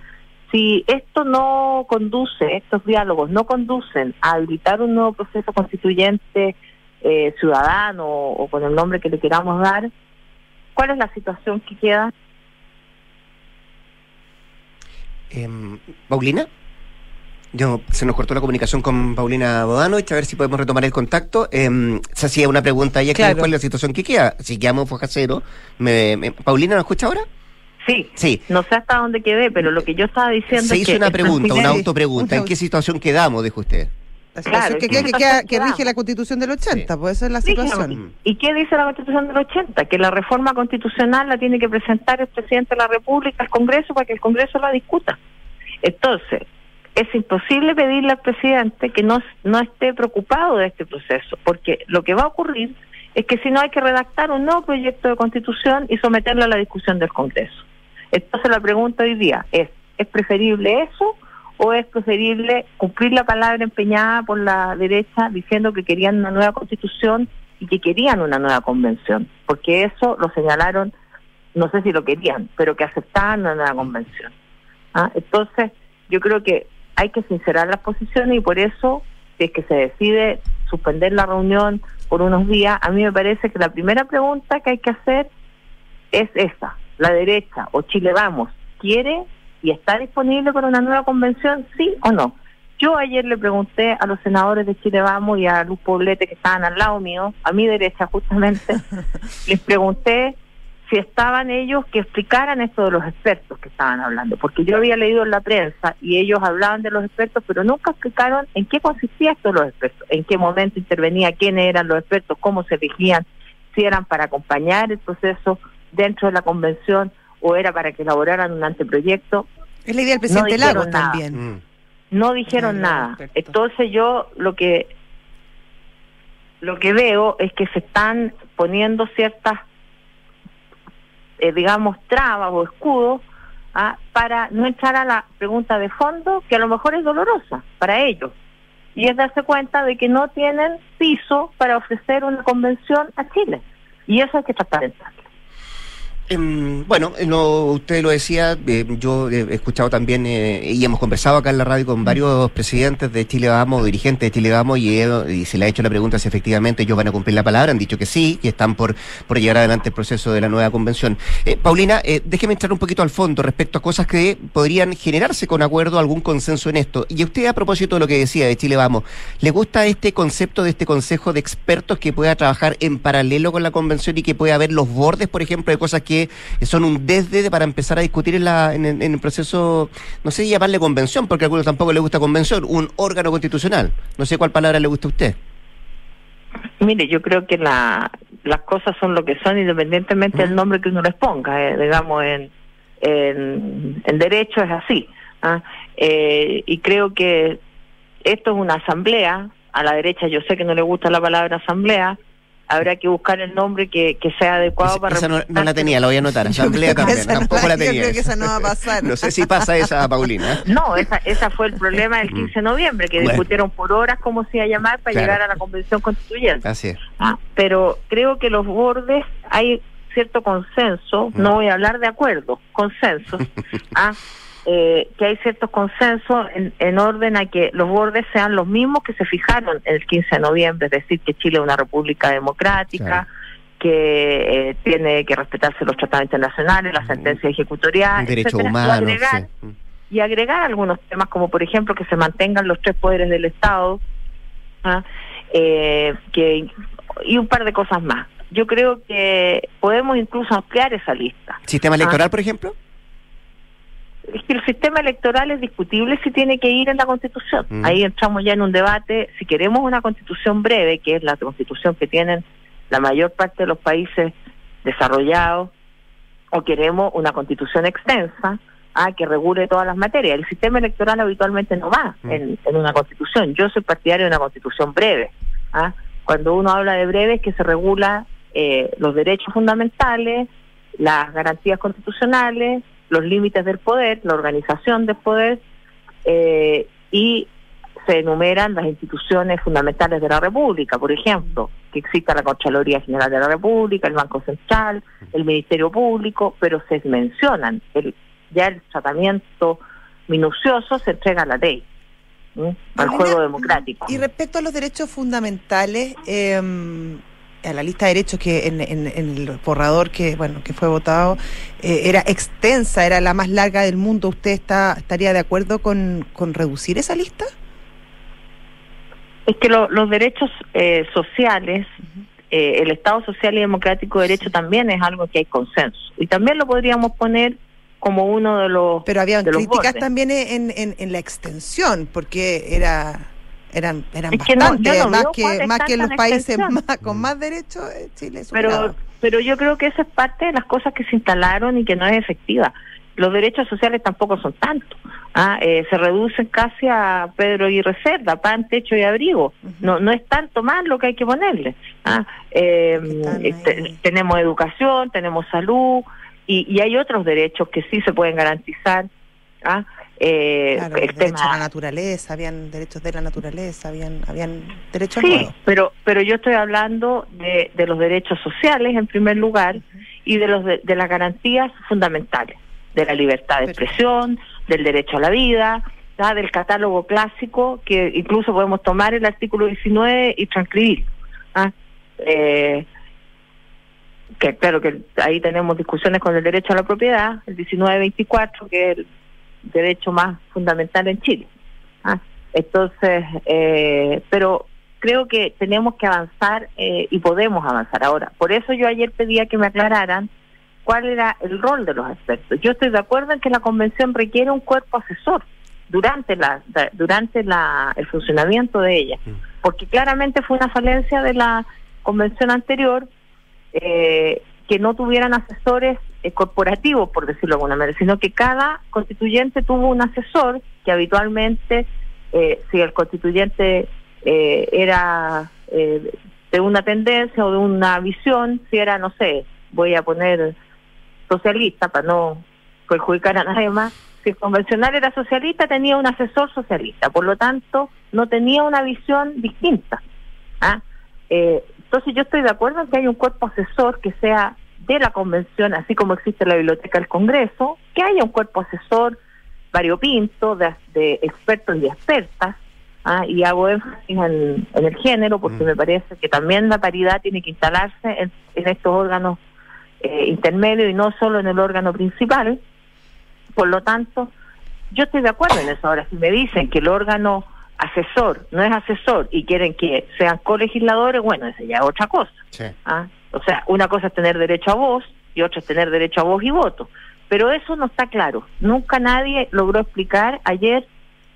si esto no conduce, estos diálogos no conducen a habilitar un nuevo proceso constituyente eh, ciudadano o, con el nombre que le queramos dar, ¿cuál es la situación que queda? Em, Paulina. Yo, se nos cortó la comunicación con Paulina Bodano, a ver si podemos retomar el contacto. Eh, se hacía una pregunta ella, ¿cuál es la situación que queda? Si quedamos en Foja Cero, me, ¿Paulina nos escucha ahora? Sí, No sé hasta dónde quedé, pero lo que yo estaba diciendo Se hizo una pregunta, una autopregunta. ¿En qué situación quedamos, dijo usted? La situación que, que, rige la Constitución del 80, pues esa es la situación. ¿Y qué dice la Constitución del 80? Que la reforma constitucional la tiene que presentar el presidente de la República al Congreso para que el Congreso la discuta. Entonces, es imposible pedirle al presidente que no, no esté preocupado de este proceso, porque lo que va a ocurrir es que si no hay que redactar un nuevo proyecto de constitución y someterlo a la discusión del Congreso. Entonces la pregunta hoy día es, ¿Es preferible eso o es preferible cumplir la palabra empeñada por la derecha diciendo que querían una nueva constitución y que querían una nueva convención? Porque eso lo señalaron, no sé si lo querían, pero que aceptaban una nueva convención. ¿Ah? Entonces, yo creo que hay que sincerar las posiciones y por eso, es que se decide suspender la reunión por unos días, a mí me parece que la primera pregunta que hay que hacer es esa, la derecha o Chile Vamos, ¿quiere y está disponible para una nueva convención, sí o no? Yo ayer le pregunté a los senadores de Chile Vamos y a Luz Poblete que estaban al lado mío, a mi derecha justamente, les pregunté si estaban ellos que explicaran esto de los expertos que estaban hablando, porque yo había leído en la prensa y ellos hablaban de los expertos, pero nunca explicaron en qué consistía esto de los expertos, en qué momento intervenía, quiénes eran los expertos, cómo se elegían, si eran para acompañar el proceso dentro de la convención o era para que elaboraran un anteproyecto. Es la idea del presidente No Lago dijeron nada. también. Mm. No dijeron nada. Entonces yo lo que lo que veo es que se están poniendo ciertas eh, digamos trabas o escudos ah, para no entrar a la pregunta de fondo que a lo mejor es dolorosa para ellos. Y es darse cuenta de que no tienen piso para ofrecer una convención a Chile. Y eso hay que tratar de entrar. Em, bueno, no, usted lo decía, eh, yo he escuchado también eh, y hemos conversado acá en la radio con varios presidentes de Chile Vamos, dirigentes de Chile Vamos, y, se le ha hecho la pregunta si efectivamente ellos van a cumplir la palabra. Han dicho que sí, que están por, por llevar adelante el proceso de la nueva convención. Eh, Paulina, eh, déjeme entrar un poquito al fondo respecto a cosas que podrían generarse con acuerdo, algún consenso en esto. Y usted, a propósito de lo que decía de Chile Vamos, ¿le gusta este concepto de este consejo de expertos que pueda trabajar en paralelo con la convención y que pueda haber los bordes, por ejemplo, de cosas que son un desde para empezar a discutir en, la, en, el, en el proceso, no sé llamarle convención, porque a algunos tampoco le gusta convención, un órgano constitucional? No sé cuál palabra le gusta a usted. Mire, yo creo que la, las cosas son lo que son independientemente del nombre que uno les ponga, eh, digamos, en, en, en derecho es así. ¿ah? Eh, y creo que esto es una asamblea, a la derecha yo sé que no le gusta la palabra asamblea, habrá que buscar el nombre que, que sea adecuado para... esa no, no la tenía, la voy a anotar. Asamblea también, tampoco la yo tenía. creo que esa no va a pasar. No sé si pasa esa, Paulina. No, esa, esa fue el problema del 15 de noviembre, que Bueno. discutieron por horas cómo se iba a llamar para Claro. llegar a la convención constituyente. Así es. Ah, pero creo que los bordes hay cierto consenso, no voy a hablar de acuerdo, consenso, ah, eh, que hay ciertos consensos en, en orden a que los bordes sean los mismos que se fijaron el 15 de noviembre, es decir, que Chile es una república democrática, Claro. que eh, tiene que respetarse los tratados internacionales, las sentencias ejecutoriales, Derechos etcétera, y humanos. agregar, sí. Mm. y agregar algunos temas como por ejemplo que se mantengan los tres poderes del Estado ¿ah? Eh, que y un par de cosas más yo creo que podemos incluso ampliar esa lista ¿Sistema Ah. electoral, por ejemplo? Es que el sistema electoral es discutible si tiene que ir en la constitución Mm. ahí entramos ya en un debate si queremos una constitución breve que es la constitución que tienen la mayor parte de los países desarrollados o queremos una constitución extensa ah, que regule todas las materias. El sistema electoral habitualmente no va Mm. en, en una constitución. Yo soy partidario de una constitución breve. ah. Cuando uno habla de breve es que se regula eh, los derechos fundamentales, las garantías constitucionales, los límites del poder, la organización del poder eh, y se enumeran las instituciones fundamentales de la República, por ejemplo, que exista la Contraloría General de la República, el Banco Central, el Ministerio Público, pero se mencionan. El, ya el tratamiento minucioso se entrega a la ley, al juego democrático. Y respecto a los derechos fundamentales, eh, a la lista de derechos que en, en- en el borrador que bueno que fue votado eh, era extensa, era la más larga del mundo. ¿Usted está estaría de acuerdo con, con reducir esa lista? Es que lo- los derechos eh, sociales, eh, el Estado social y democrático de derecho también es algo que hay consenso. Y también lo podríamos poner como uno de los... Pero había críticas bordes. también en, en, en la extensión, porque era eran eran Es que bastantes, no más que más que en los países más, con más derechos, eh, Chile es pero pero yo creo que eso es parte de las cosas que se instalaron y que no es efectiva. Los derechos sociales tampoco son tantos. Ah, eh, se reducen casi a Pedro y Cerda, pan, techo y abrigo. No no es tanto más lo que hay que ponerle. Ah, eh, Están te- ahí. tenemos educación, tenemos salud y, y hay otros derechos que sí se pueden garantizar ¿ah? Eh, Claro, tema- a la naturaleza, habían derechos de la naturaleza, habían, habían derechos Sí, nuevos. pero, pero yo estoy hablando de, de los derechos sociales en primer lugar y de los de, de las garantías fundamentales, de la libertad de Perfecto. expresión, del derecho a la vida, del catálogo clásico que incluso podemos tomar el artículo 19 y transcribir. ¿ah? Eh, que claro que ahí tenemos discusiones con el derecho a la propiedad, el 1924, que es el derecho más fundamental en Chile. ¿ah? Entonces, eh, pero creo que tenemos que avanzar eh, y podemos avanzar ahora. Por eso yo ayer pedía que me aclararan cuál era el rol de los expertos. Yo estoy de acuerdo en que la convención requiere un cuerpo asesor durante la durante la, el funcionamiento de ella, porque claramente fue una falencia de la convención anterior eh, que no tuvieran asesores eh, corporativos, por decirlo de alguna manera, sino que cada constituyente tuvo un asesor que habitualmente, eh, si el constituyente eh, era eh, de una tendencia o de una visión, si era, no sé, voy a poner socialista para no perjudicar a nadie más, si el convencional era socialista, tenía un asesor socialista, por lo tanto, no tenía una visión distinta. ¿ah? Entonces yo estoy de acuerdo en que hay un cuerpo asesor que sea de la convención, así como existe la biblioteca del Congreso, que haya un cuerpo asesor variopinto de, de expertos y expertas, ¿ah? y hago énfasis en, en el género porque Mm. me parece que también la paridad tiene que instalarse en, en estos órganos eh, intermedios y no solo en el órgano principal. Por lo tanto, yo estoy de acuerdo en eso. Ahora, si me dicen que el órgano asesor no es asesor y quieren que sean colegisladores, bueno, esa ya es otra cosa. Sí. ¿ah? O sea, una cosa es tener derecho a voz y otra es tener derecho a voz y voto. Pero eso no está claro. Nunca nadie logró explicar ayer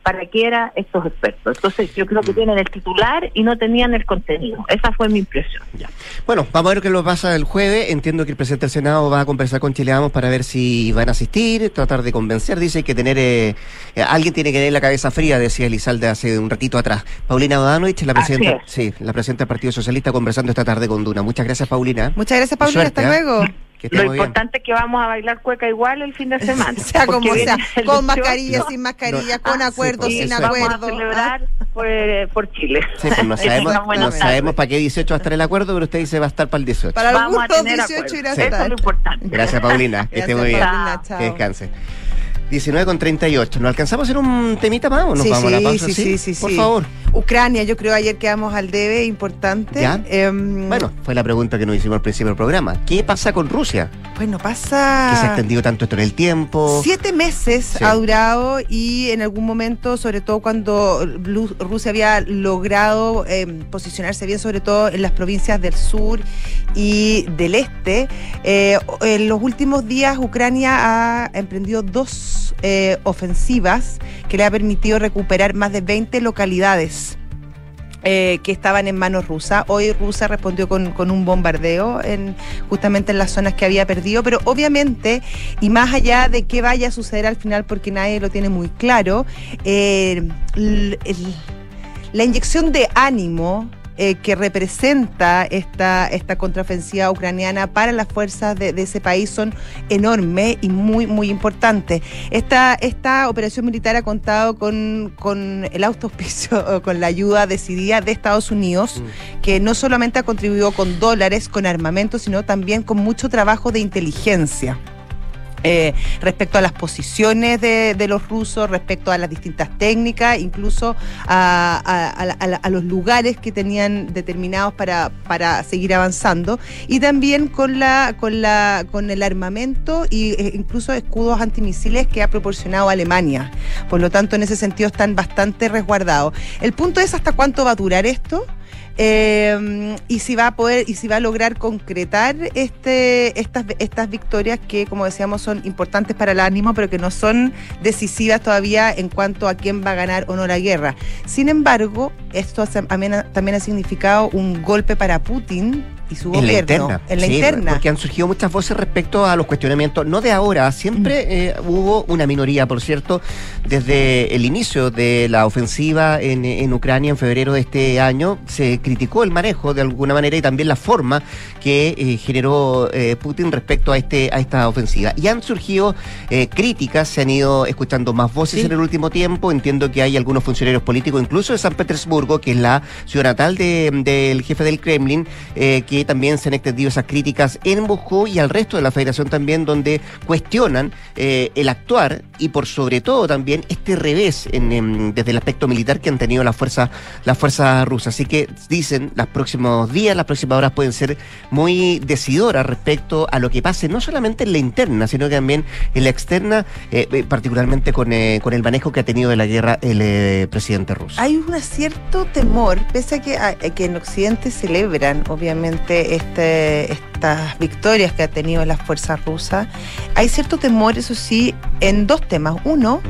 para qué eran estos expertos. Entonces, yo creo que tienen el titular y no tenían el contenido. Esa fue mi impresión. Ya. Bueno, vamos a ver qué lo pasa el jueves. Entiendo que el presidente del Senado va a conversar con Chile Vamos para ver si van a asistir, tratar de convencer. Dice que tener eh, eh, alguien tiene que tener la cabeza fría, decía Elizalde hace un ratito atrás. Paulina Bodanovich, la presidenta, es. sí, la presidenta del Partido Socialista, conversando esta tarde con Duna. Muchas gracias, Paulina. Muchas gracias, Paulina. suerte, hasta ¿eh? luego. Que Lo estemos bien. importante es que vamos a bailar cueca igual el fin de semana. sea porque como sea, con 18, mascarilla, sin mascarilla, No. con Ah, acuerdo, sí, sin vamos acuerdo. a celebrar por, eh, por Chile. Sí, pues no sabemos, no sabemos para qué 18 va a estar el acuerdo, pero usted dice va a estar para el 18. Para Vamos a tener 18 acuerdo. irá a Eso es estar. lo importante. Gracias, Paulina. Que esté muy bien. Paulina. Que descanse. 19 con 38. ¿Nos alcanzamos a hacer un temita más o nos Sí, vamos a la sí, pausa? sí, sí, sí, Por sí. favor. Ucrania, yo creo ayer quedamos al debe, importante. Ya. Em, Bueno, fue la pregunta que nos hicimos al principio del programa. ¿Qué pasa con Rusia? Bueno, Que se ha pasa. extendido tanto esto en el tiempo. Siete meses Sí. ha durado y en algún momento, sobre todo cuando Rusia había logrado em, posicionarse bien, sobre todo en las provincias del sur y del este, eh, en los últimos días Ucrania ha emprendido dos eh, ofensivas que le ha permitido recuperar más de 20 localidades. eh, que estaban en manos rusas. Hoy Rusia respondió con, un bombardeo en, justamente en las zonas que había perdido, pero obviamente, y más allá de qué vaya a suceder al final, porque nadie lo tiene muy claro, eh, la inyección de ánimo eh, que representa esta, esta contraofensiva ucraniana para las fuerzas de, de ese país son enormes y muy, muy importantes. Esta, esta operación militar ha contado con, con el auspicio, con la ayuda decidida de Estados Unidos, que no solamente ha contribuido con dólares, con armamento, sino también con mucho trabajo de inteligencia. Eh, respecto a las posiciones de, los rusos, respecto a las distintas técnicas, incluso a, a- a los lugares que tenían determinados para, para seguir avanzando, y también con la, con la, con el armamento e incluso escudos antimisiles que ha proporcionado Alemania. Por lo tanto, en ese sentido están bastante resguardados. El punto es hasta cuánto va a durar esto. Eh, y si va a poder y si va a lograr concretar este estas estas victorias que como decíamos son importantes para el ánimo pero que no son decisivas todavía en cuanto a quién va a ganar o no la guerra. Sin embargo esto también ha significado un golpe para Putin y su En la gobierno. interna. En la Sí, interna. Porque han surgido muchas voces respecto a los cuestionamientos, no de ahora, siempre Mm. eh, hubo una minoría, por cierto, desde el inicio de la ofensiva en, en Ucrania en febrero de este año, se criticó el manejo de alguna manera y también la forma que eh, generó eh, Putin respecto a, este, a esta ofensiva. Y han surgido críticas, se han ido escuchando más voces Sí. en el último tiempo, entiendo que hay algunos funcionarios políticos, incluso de San Petersburgo, que es la ciudad natal de- del jefe del Kremlin, eh, también se han extendido esas críticas en Moscú y al resto de la federación también, donde cuestionan eh, el actuar y por sobre todo también este revés en, em, desde el aspecto militar que han tenido las fuerzas las fuerzas rusas. Así que dicen, los próximos días, las próximas horas pueden ser muy decidoras respecto a lo que pase, no solamente en la interna, sino que también en la externa, eh, eh, particularmente con, eh, con el manejo que ha tenido de la guerra el presidente ruso. Hay un cierto temor, pese a que, a- que en Occidente celebran, obviamente, este, estas victorias que ha tenido las fuerzas rusas, hay cierto temor, eso sí, en dos temas. Uno,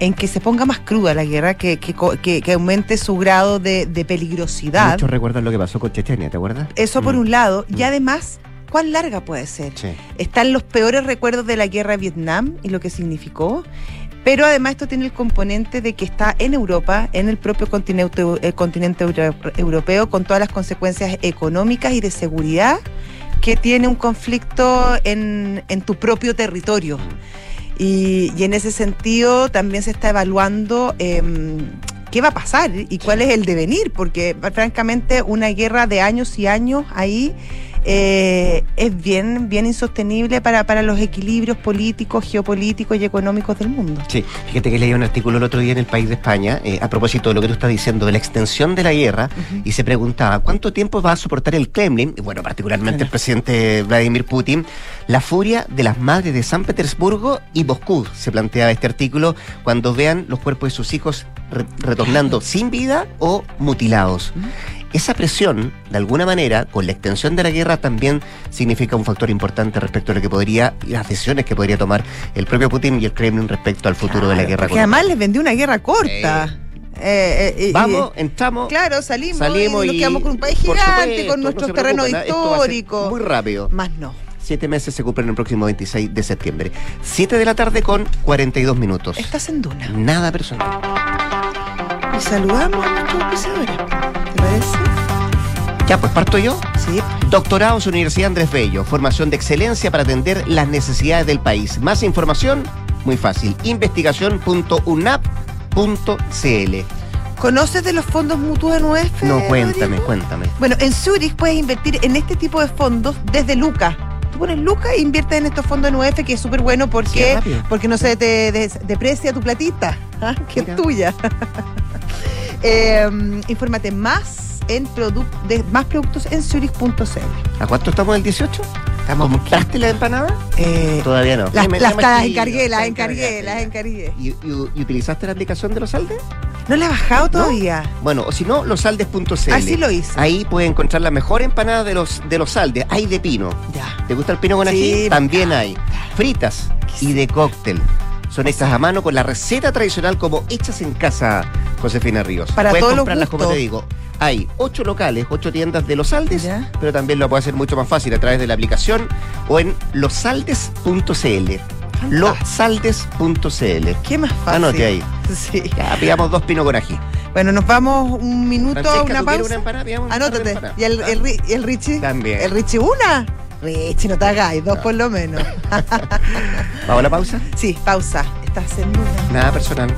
en que se ponga más cruda la guerra, que, que, que- que aumente su grado de, de peligrosidad. Muchos recuerdan lo que pasó con Chechenia, ¿te acuerdas? Eso por Mm. un lado. Y Mm. además, ¿cuán larga puede ser? Sí. Están los peores recuerdos de la guerra de Vietnam y lo que significó. Pero además esto tiene el componente de que está en Europa, en el propio continente, el continente euro- europeo, con todas las consecuencias económicas y de seguridad que tiene un conflicto en, en tu propio territorio. Y, y en ese sentido también se está evaluando em, qué va a pasar y cuál es el devenir, porque francamente una guerra de años y años ahí eh, es bien, bien insostenible para, para los equilibrios políticos, geopolíticos y económicos del mundo. Sí, fíjate que leí un artículo el otro día en el País de España eh, a propósito de lo que tú estás diciendo, de la extensión de la guerra, y se preguntaba cuánto tiempo va a soportar el Kremlin, y bueno, particularmente el presidente Vladimir Putin, la furia de las madres de San Petersburgo y Moscú, se planteaba este artículo, cuando vean los cuerpos de sus hijos re- retornando sin vida o mutilados. Esa presión, de alguna manera, con la extensión de la guerra, también significa un factor importante respecto a lo que podría, y las decisiones que podría tomar el propio Putin y el Kremlin respecto al futuro de la guerra. Con además les vendió una guerra corta. Eh, eh, eh, Vamos, eh, entramos. Claro, salimos, Salimos y nos quedamos con un país por gigante, supuesto, con no nuestros se terrenos históricos. Muy rápido. Más no. Siete meses se cumplen el próximo 26 de septiembre. Siete de la tarde con 42 minutos. Estás en Duna. Nada personal. Y saludamos a auspiciadores. ¿Te parece? Ya, pues parto yo. Sí. Doctorados Universidad Andrés Bello. Formación de excelencia para atender las necesidades del país. Más información, muy fácil. Investigación.unap.cl. ¿Conoces de los fondos mutuos en UEF? No, cuéntame, Rodrigo? cuéntame. Bueno, en Zurich puedes invertir en este tipo de fondos desde Luca. Tú pones Luca e inviertes en estos fondos en UEF, que es súper bueno porque, porque no se te deprecia tu platita, ¿ah? que Mira. es tuya. Eh, infórmate más en produ- de más productos en zurich.cl. ¿A cuánto estamos el 18? ¿Compraste la empanada? Eh, Todavía no. las encargué, las encargué, las encargué. ¿Y, y- y utilizaste la aplicación de los saldes? No la he bajado todavía. Bueno, o si no, losaldes.cl. Así lo hice. Ahí puedes encontrar la mejor empanada de los, de los saldes. Hay de pino. Ya. ¿Te gusta el pino con Sí, ají? También hay. Fritas y de cóctel. Son hechas a mano con la receta tradicional como hechas en casa, Josefina Ríos. Para puedes todos los comprarlas, como te digo. Hay ocho locales, ocho tiendas de Los Saldes, Ya. pero también lo puedes hacer mucho más fácil a través de la aplicación o en losaldes.cl. Losaldes.cl. ¿Qué más fácil? Anote ahí. Sí. Ya, pillamos dos pino con ají. Bueno, nos vamos un minuto, Francesca, una ¿tú quieres pausa. una empanada? Anótate. empanadas. ¿Y el, el Richie? También. ¿El Richie una? Richie, no te hagáis, dos por lo menos. ¿Vamos a la pausa? sí, pausa. Estás en una. Nada personal.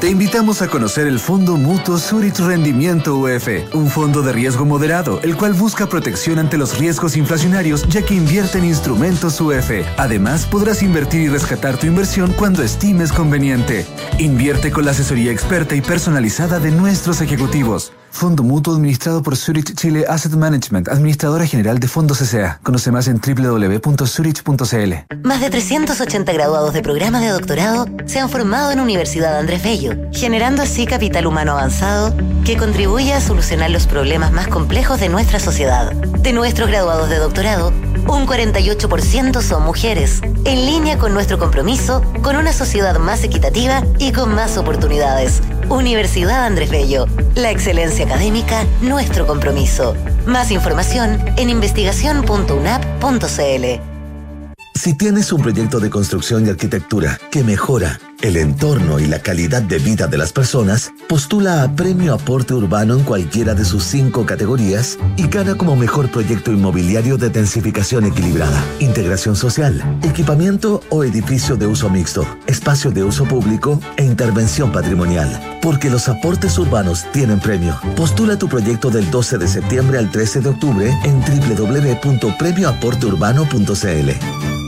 Te invitamos a conocer el Fondo Mutuo Zurich Rendimiento UF, un fondo de riesgo moderado, el cual busca protección ante los riesgos inflacionarios ya que invierte en instrumentos UF. Además, podrás invertir y rescatar tu inversión cuando estimes conveniente. Invierte con la asesoría experta y personalizada de nuestros ejecutivos. Fondo mutuo administrado por Zurich Chile Asset Management, administradora general de fondos S.A. Conoce más en www.zurich.cl. Más de 380 graduados de programa de doctorado se han formado en Universidad Andrés Bello, generando así capital humano avanzado que contribuye a solucionar los problemas más complejos de nuestra sociedad. De nuestros graduados de doctorado, un 48% son mujeres, en línea con nuestro compromiso con una sociedad más equitativa y con más oportunidades. Universidad Andrés Bello, la excelencia académica, nuestro compromiso. Más información en investigación.unap.cl. Si tienes un proyecto de construcción y arquitectura que mejora el entorno y la calidad de vida de las personas, postula a Premio Aporte Urbano en cualquiera de sus cinco categorías y gana como mejor proyecto inmobiliario de densificación equilibrada, integración social, equipamiento o edificio de uso mixto, espacio de uso público e intervención patrimonial. Porque los aportes urbanos tienen premio. Postula tu proyecto del 12 de septiembre al 13 de octubre en www.premioaporteurbano.cl.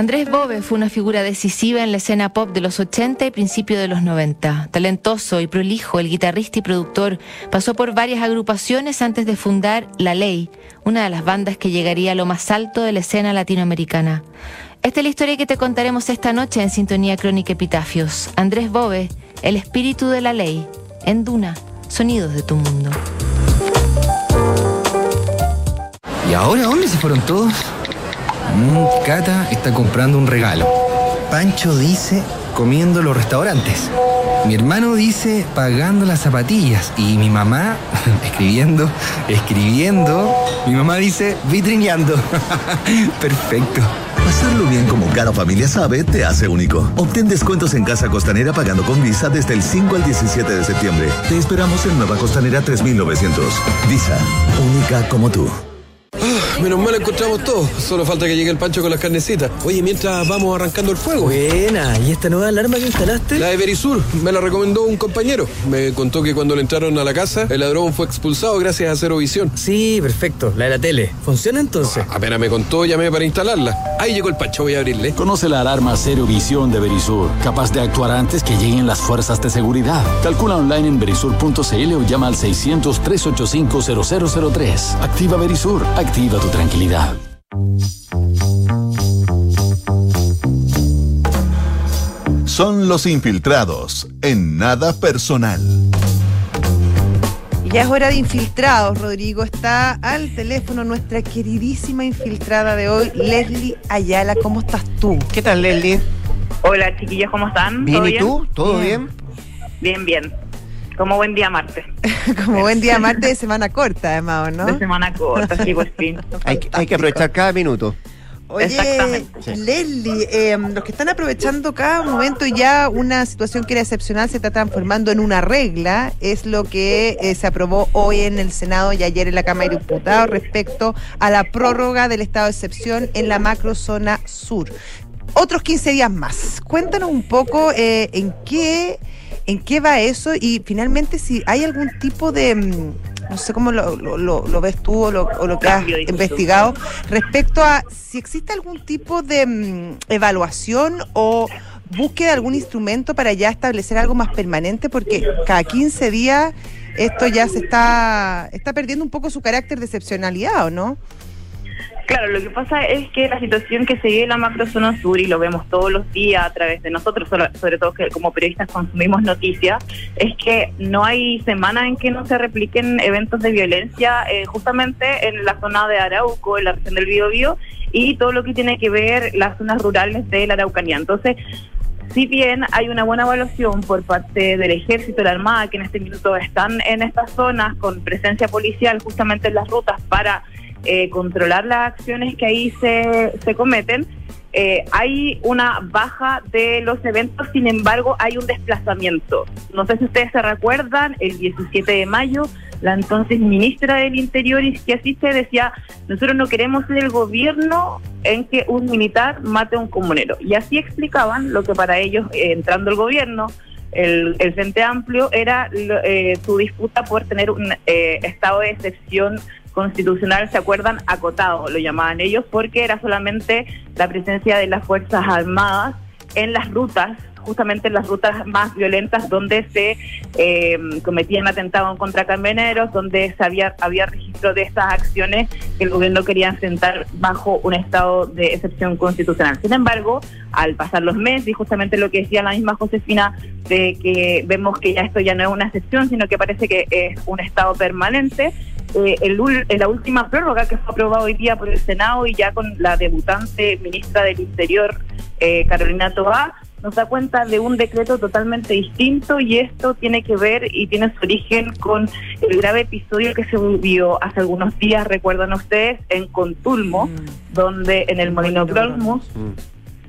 Andrés Bove fue una figura decisiva en la escena pop de los 80 y principios de los 90. Talentoso y prolijo, el guitarrista y productor pasó por varias agrupaciones antes de fundar La Ley, una de las bandas que llegaría a lo más alto de la escena latinoamericana. Esta es la historia que te contaremos esta noche en Sintonía Crónica Epitafios. Andrés Bove, el espíritu de la ley, en Duna, sonidos de tu mundo. ¿Y ahora dónde se fueron todos? Mm, Cata está comprando un regalo. Pancho dice comiendo en los restaurantes. Mi hermano dice pagando las zapatillas. Y mi mamá escribiendo, escribiendo. Mi mamá dice vitrineando. Perfecto. Pasarlo bien como cada familia sabe te hace único. Obtén descuentos en Casa Costanera pagando con Visa desde el 5 al 17 de septiembre. Te esperamos en Nueva Costanera 3900. Visa, única como tú. Menos mal encontramos todo. Solo falta que llegue el pancho con las carnecitas. Oye, mientras vamos arrancando el fuego. Buena. ¿Y esta nueva alarma que instalaste? La de Verisur. Me la recomendó un compañero. Me contó que cuando le entraron a la casa, el ladrón fue expulsado gracias a Cero Visión. Sí, perfecto. La de la tele. ¿Funciona entonces? Ah, apenas me contó, llamé para instalarla. Ahí llegó el pancho, voy a abrirle. Conoce la alarma Cero Visión de Verisur, capaz de actuar antes que lleguen las fuerzas de seguridad. Calcula online en verisur.cl o llama al 600-385-0003. Activa Verisur. Activa tu tranquilidad. Son los infiltrados en nada personal. Ya es hora de infiltrados, Rodrigo. Está al teléfono nuestra queridísima infiltrada de hoy, Leslie Ayala. ¿Cómo estás tú? ¿Qué tal, Leslie? Hola, chiquillos, ¿cómo están? Bien, ¿Todo ¿y tú? ¿Todo bien? Bien, bien. Como buen día martes. Como buen día martes de semana corta, además, ¿o ¿no? De semana corta, sí, pues sí. Hay, que- hay que aprovechar cada minuto. Oye, Exactamente. Leslie, eh, los que están aprovechando cada momento y ya una situación que era excepcional se está transformando en una regla, es lo que eh, se aprobó hoy en el Senado y ayer en la Cámara de Diputados respecto a la prórroga del estado de excepción en la macrozona sur. Otros 15 días más. Cuéntanos un poco eh, en qué en qué va eso y finalmente si hay algún tipo de mm, no sé cómo lo, lo- lo- lo ves tú o lo, o lo que has investigado respecto a si existe algún tipo de mm, evaluación o búsqueda de algún instrumento para ya establecer algo más permanente, porque cada 15 días esto ya se está, está perdiendo un poco su carácter de excepcionalidad, ¿o no? Claro, lo que pasa es que la situación que se vive en la macrozona sur, y lo vemos todos los días a través de nosotros, sobre, todo que como periodistas consumimos noticias, es que no hay semana en que no se repliquen eventos de violencia eh, justamente en la zona de Arauco, en la región del Biobío, y todo lo que tiene que ver las zonas rurales de la Araucanía. Entonces, si bien hay una buena evaluación por parte del ejército la armada que en este minuto están en estas zonas con presencia policial justamente en las rutas para eh, controlar las acciones que ahí se, se cometen, eh, hay una baja de los eventos, sin embargo hay un desplazamiento. No sé si ustedes se recuerdan, el 17 de mayo la entonces ministra del Interior, que así se decía, nosotros no queremos ser el gobierno en que un militar mate a un comunero. Y así explicaban lo que para ellos, eh, entrando el gobierno, el, el Frente Amplio, era eh, su disputa por tener un estado de excepción constitucional, ¿se acuerdan? Acotado, lo llamaban ellos, porque era solamente la presencia de las Fuerzas Armadas en las rutas justamente en las rutas más violentas donde se eh, cometían atentados contra camioneros, donde se había, había registro de estas acciones que el gobierno quería sentar bajo un estado de excepción constitucional. Sin embargo, al pasar los meses, y justamente lo que decía la misma Josefina, de que vemos que ya esto ya no es una excepción, sino que parece que es un estado permanente, eh, el, en la última prórroga que fue aprobada hoy día por el Senado y ya con la debutante ministra del Interior, eh, Carolina Tobá, nos da cuenta de un decreto totalmente distinto y esto tiene que ver y tiene su origen con el grave episodio que se vivió hace algunos días, recuerdan ustedes, en Contulmo, donde en el Molino Grolmus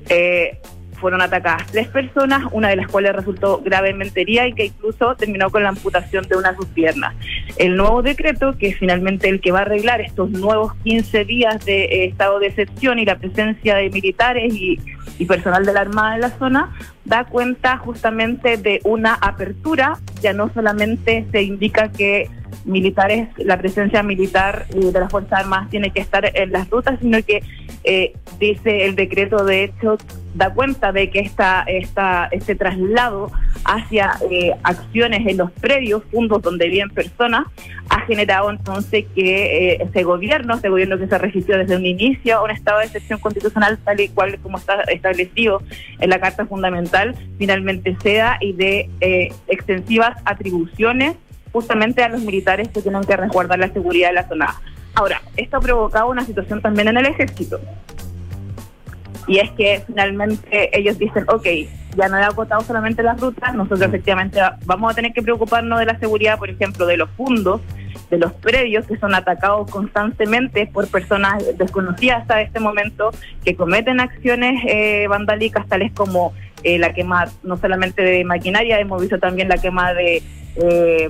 eh, fueron atacadas tres personas, una de las cuales resultó gravemente herida y que incluso terminó con la amputación de una de sus piernas. El nuevo decreto, que es finalmente el que va a arreglar estos nuevos 15 días de eh, estado de excepción y la presencia de militares y, y personal de la Armada en la zona, da cuenta justamente de una apertura, ya no solamente se indica que militares, la presencia militar eh, de las Fuerzas Armadas tiene que estar en las rutas, sino que eh, dice el decreto, de hecho, da cuenta de que esta, esta, este traslado hacia eh, acciones en los predios, fundos donde viven personas, ha generado entonces que eh, este gobierno, este gobierno que se registró desde un inicio un estado de excepción constitucional tal y cual como está establecido en la Carta Fundamental, finalmente ceda y de eh, extensivas atribuciones justamente a los militares que tienen que resguardar la seguridad de la zona. Ahora, esto ha provocado una situación también en el ejército. Y es que finalmente ellos dicen, ok, ya no he acotado solamente las rutas, nosotros efectivamente vamos a tener que preocuparnos de la seguridad, por ejemplo, de los fundos, de los predios que son atacados constantemente por personas desconocidas hasta este momento, que cometen acciones eh, vandálicas tales como eh, la quema no solamente de maquinaria, hemos visto también la quema de, eh,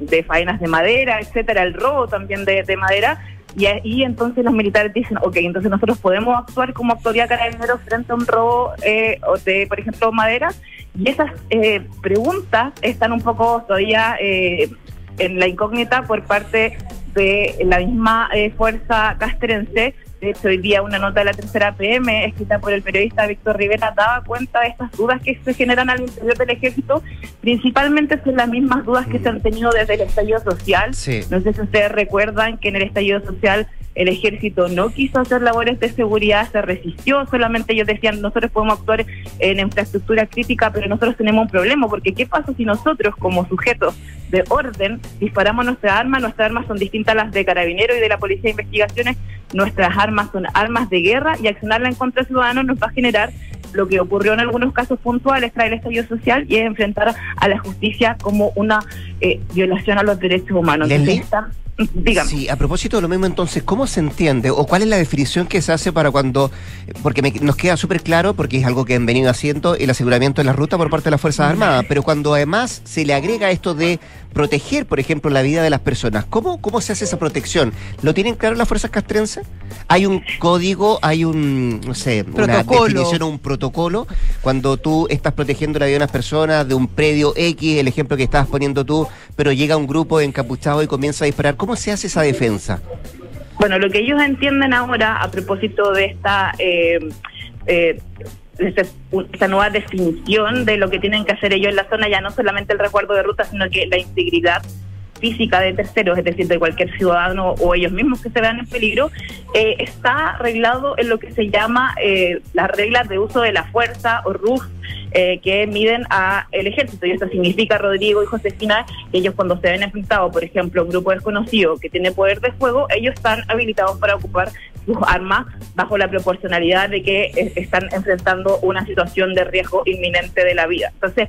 de, faenas de madera, etcétera, el robo también de, de madera. Y ahí entonces los militares dicen, ok, entonces nosotros podemos actuar como actuaría Carabineros frente a un robo eh, de, por ejemplo, madera. Y esas eh, preguntas están un poco todavía eh, en la incógnita por parte de la misma eh, fuerza castrense. De hecho, hoy día una nota de la tercera PM, escrita por el periodista Víctor Rivera, daba cuenta de estas dudas que se generan al interior del ejército. Principalmente son las mismas dudas que se han tenido desde el estallido social. Sí. No sé si ustedes recuerdan que en el estallido social el ejército no quiso hacer labores de seguridad, se resistió, solamente ellos decían, nosotros podemos actuar en infraestructura crítica, pero nosotros tenemos un problema, porque ¿qué pasa si nosotros como sujetos de orden disparamos nuestras armas? Nuestras armas son distintas a las de carabineros y de la Policía de Investigaciones, nuestras armas son armas de guerra y accionarla en contra de ciudadanos nos va a generar lo que ocurrió en algunos casos puntuales tras el estallido social y es enfrentar a la justicia como una eh, violación a los derechos humanos. Entonces, dígame. Sí, a propósito de lo mismo, entonces, ¿cómo se entiende o cuál es la definición que se hace para cuando, porque me- nos queda súper claro, porque es algo que han venido haciendo, el aseguramiento de la ruta por parte de las Fuerzas Armadas, pero cuando además se le agrega esto de proteger, por ejemplo, la vida de las personas, ¿cómo, cómo se hace esa protección? ¿Lo tienen claro las fuerzas castrenses? ¿Hay un código, hay un, no sé, una Protocolo. definición o un protocolo cuando tú estás protegiendo la vida de unas personas de un predio X, el ejemplo que estabas poniendo tú, pero llega un grupo encapuchado y comienza a disparar? ¿Cómo se hace esa defensa? Bueno, lo que ellos entienden ahora a propósito de esta, eh, eh, esta nueva definición de lo que tienen que hacer ellos en la zona, ya no solamente el resguardo de ruta, sino que la integridad física de terceros, es decir, de cualquier ciudadano o ellos mismos que se vean en peligro, eh, está arreglado en lo que se llama eh, las reglas de uso de la fuerza o RUF, eh, que miden a el ejército. Y esto significa, Rodrigo y Josefina, que ellos cuando se ven enfrentados, por ejemplo, un grupo desconocido que tiene poder de fuego, ellos están habilitados para ocupar sus armas bajo la proporcionalidad de que eh, están enfrentando una situación de riesgo inminente de la vida. Entonces,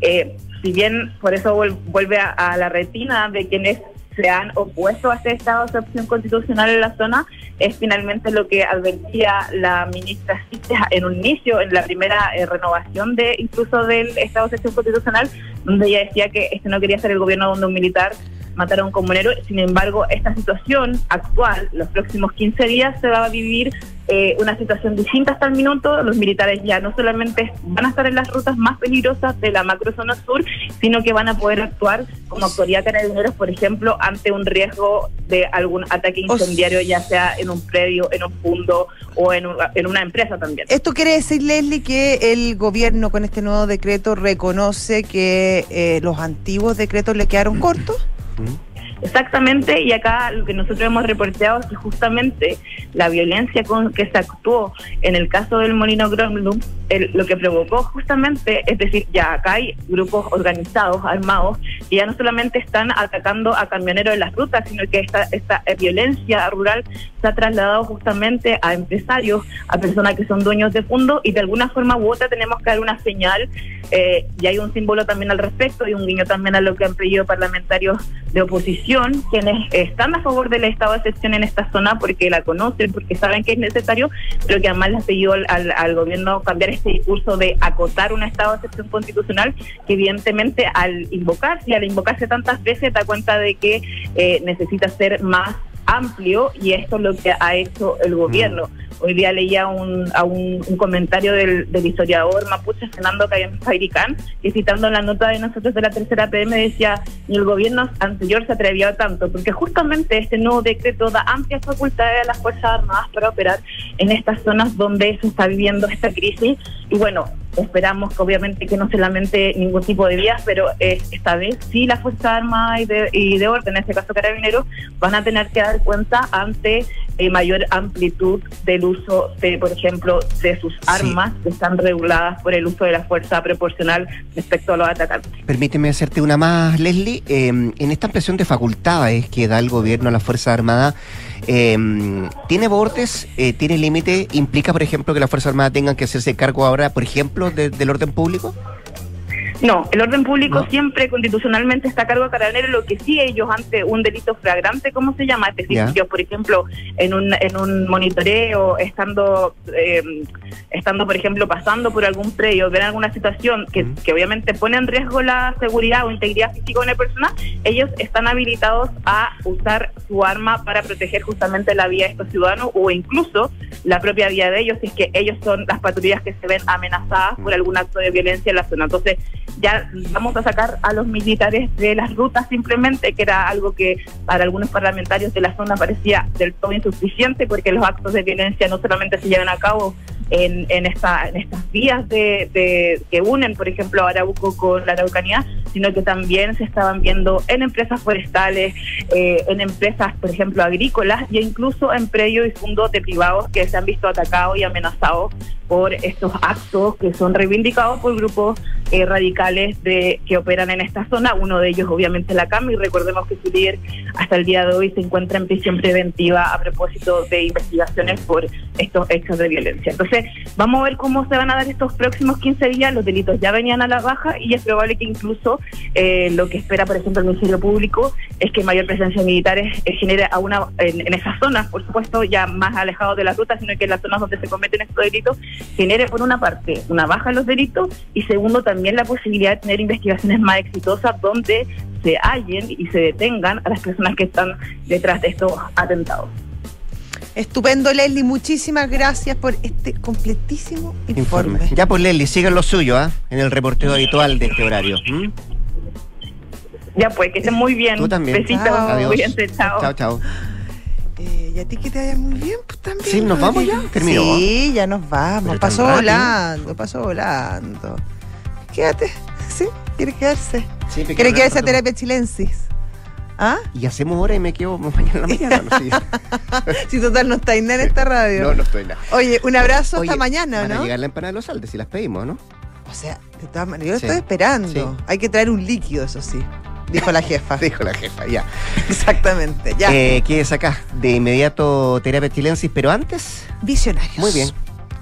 eh, si bien por eso vuel- vuelve a, la retina de quienes se han opuesto a este estado de excepción constitucional en la zona, es finalmente lo que advertía la ministra en un inicio, en la primera eh, renovación de incluso del estado de excepción constitucional, donde ella decía que este no quería ser el gobierno donde un militar matar a un comunero. Sin embargo, esta situación actual, los próximos 15 días, se va a vivir eh, una situación distinta hasta el minuto. Los militares ya no solamente van a estar en las rutas más peligrosas de la macrozona sur, sino que van a poder actuar como autoridad carabineros, por ejemplo, ante un riesgo de algún ataque incendiario, ya sea en un predio, en un fondo o en, un- en una empresa también. Esto quiere decir, Leslie, que el gobierno con este nuevo decreto reconoce que eh, los antiguos decretos le quedaron cortos. Mhm. Exactamente, y acá lo que nosotros hemos reporteado es que justamente la violencia con que se actuó en el caso del Molino Gronblum, el- lo que provocó justamente, es decir, ya acá hay grupos organizados, armados, que ya no solamente están atacando a camioneros en las rutas, sino que esta, esta eh, violencia rural se ha trasladado justamente a empresarios, a personas que son dueños de fondos, y de alguna forma u otra tenemos que dar una señal, eh, y hay un símbolo también al respecto, y un guiño también a lo que han pedido parlamentarios de oposición, quienes están a favor del estado de excepción en esta zona porque la conocen, porque saben que es necesario, pero que además le han pedido al, al- gobierno cambiar este discurso de acotar un estado de excepción constitucional, que evidentemente al invocarse al invocarse tantas veces da cuenta de que eh, necesita ser más amplio y esto es lo que ha hecho el gobierno. Hoy día leía un, a un, comentario del, del historiador mapuche Fernando Cayen Fairicán, que citando la nota de nosotros de la tercera PM decía, ni el gobierno anterior se atrevió a tanto, porque justamente este nuevo decreto da amplias facultades a las Fuerzas Armadas para operar en estas zonas donde se está viviendo esta crisis. Y bueno, esperamos que obviamente que no se lamente ningún tipo de vías, pero eh, esta vez sí las Fuerzas Armadas y de, y de orden, en este caso Carabineros, van a tener que dar cuenta ante eh, mayor amplitud del uso, de, por ejemplo, de sus armas que están reguladas por el uso de la fuerza proporcional respecto a los atacantes. Permíteme hacerte una más, Leslie. Eh, en esta ampliación de facultades que da el gobierno a las Fuerzas Armadas, eh, ¿tiene bordes? Eh, ¿Tiene límite? ¿Implica, por ejemplo, que las Fuerzas Armadas tengan que hacerse cargo ahora, por ejemplo, de- del orden público? No, el orden público siempre constitucionalmente está a cargo de carabineros, lo que sí ellos ante un delito flagrante, ¿cómo se llama? Es decir, Ya. si yo, por ejemplo, en un, en un monitoreo, estando, eh, estando, por ejemplo, pasando por algún predio, ven alguna situación que, que obviamente pone en riesgo la seguridad o integridad física de una persona, ellos están habilitados a usar su arma para proteger justamente la vida de estos ciudadanos o incluso la propia vida de ellos, si es que ellos son las patrullas que se ven amenazadas por algún acto de violencia en la zona. Entonces, ya vamos a sacar a los militares de las rutas simplemente, que era algo que para algunos parlamentarios de la zona parecía del todo insuficiente, porque los actos de violencia no solamente se llevan a cabo en, en, esta, estas vías de, de- que unen, por ejemplo, Arauco con la Araucanía, sino que también se estaban viendo en empresas forestales, eh, en empresas, por ejemplo, agrícolas e incluso en predios y fondos de privados que se han visto atacados y amenazados por estos actos que son reivindicados por grupos eh, radicales de que operan en esta zona. Uno de ellos, obviamente, la CAM, y recordemos que su líder hasta el día de hoy se encuentra en prisión preventiva a propósito de investigaciones por estos hechos de violencia. Entonces, vamos a ver cómo se van a dar estos próximos 15 días. Los delitos ya venían a la baja y es probable que incluso eh, lo que espera, por ejemplo, el Ministerio Público es que mayor presencia de militares eh, genere a una, en, en esas zonas, por supuesto, ya más alejados de la ruta, sino que en las zonas donde se cometen estos delitos, genere por una parte una baja en los delitos y segundo también la posibilidad de tener investigaciones más exitosas donde se hallen y se detengan a las personas que están detrás de estos atentados. Estupendo, Leslie. Muchísimas gracias por este completísimo informe. Ya pues, Leslie, sigan lo suyo, ¿ah? En el reporteo habitual de este horario. ¿m? Ya pues, que estén muy bien. Tú también. Besitos. Adiós. Cuídense, chao. Chao, chao. Eh, y a ti que te vaya muy bien, pues también. Sí, ¿nos vamos ya? ¿Terminó? Sí, ya nos vamos. Pero Pasó volando, pasó volando. Quédate, ¿sí? ¿Quiere quedarse? Sí, ¿Quiere quedarse a terapia chilensis? ¿Ah? Y hacemos hora y me quedo mañana en la mañana. No, Sí. Si total no está en esta radio. no, no estoy nada. Oye, un abrazo Oye, hasta mañana, van a ¿no? llegar la empanada de los Aldes si las pedimos, ¿no? O sea, de todas maneras, yo lo Sí. estoy esperando. Sí. Hay que traer un líquido, eso sí. Dijo la jefa. Dijo la jefa, ya. Exactamente, ya. Eh, quédese acá. De inmediato terapia chilensis, pero antes. Visionarios. Muy bien.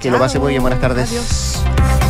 Que lo pase muy bien. Buenas tardes. Adiós.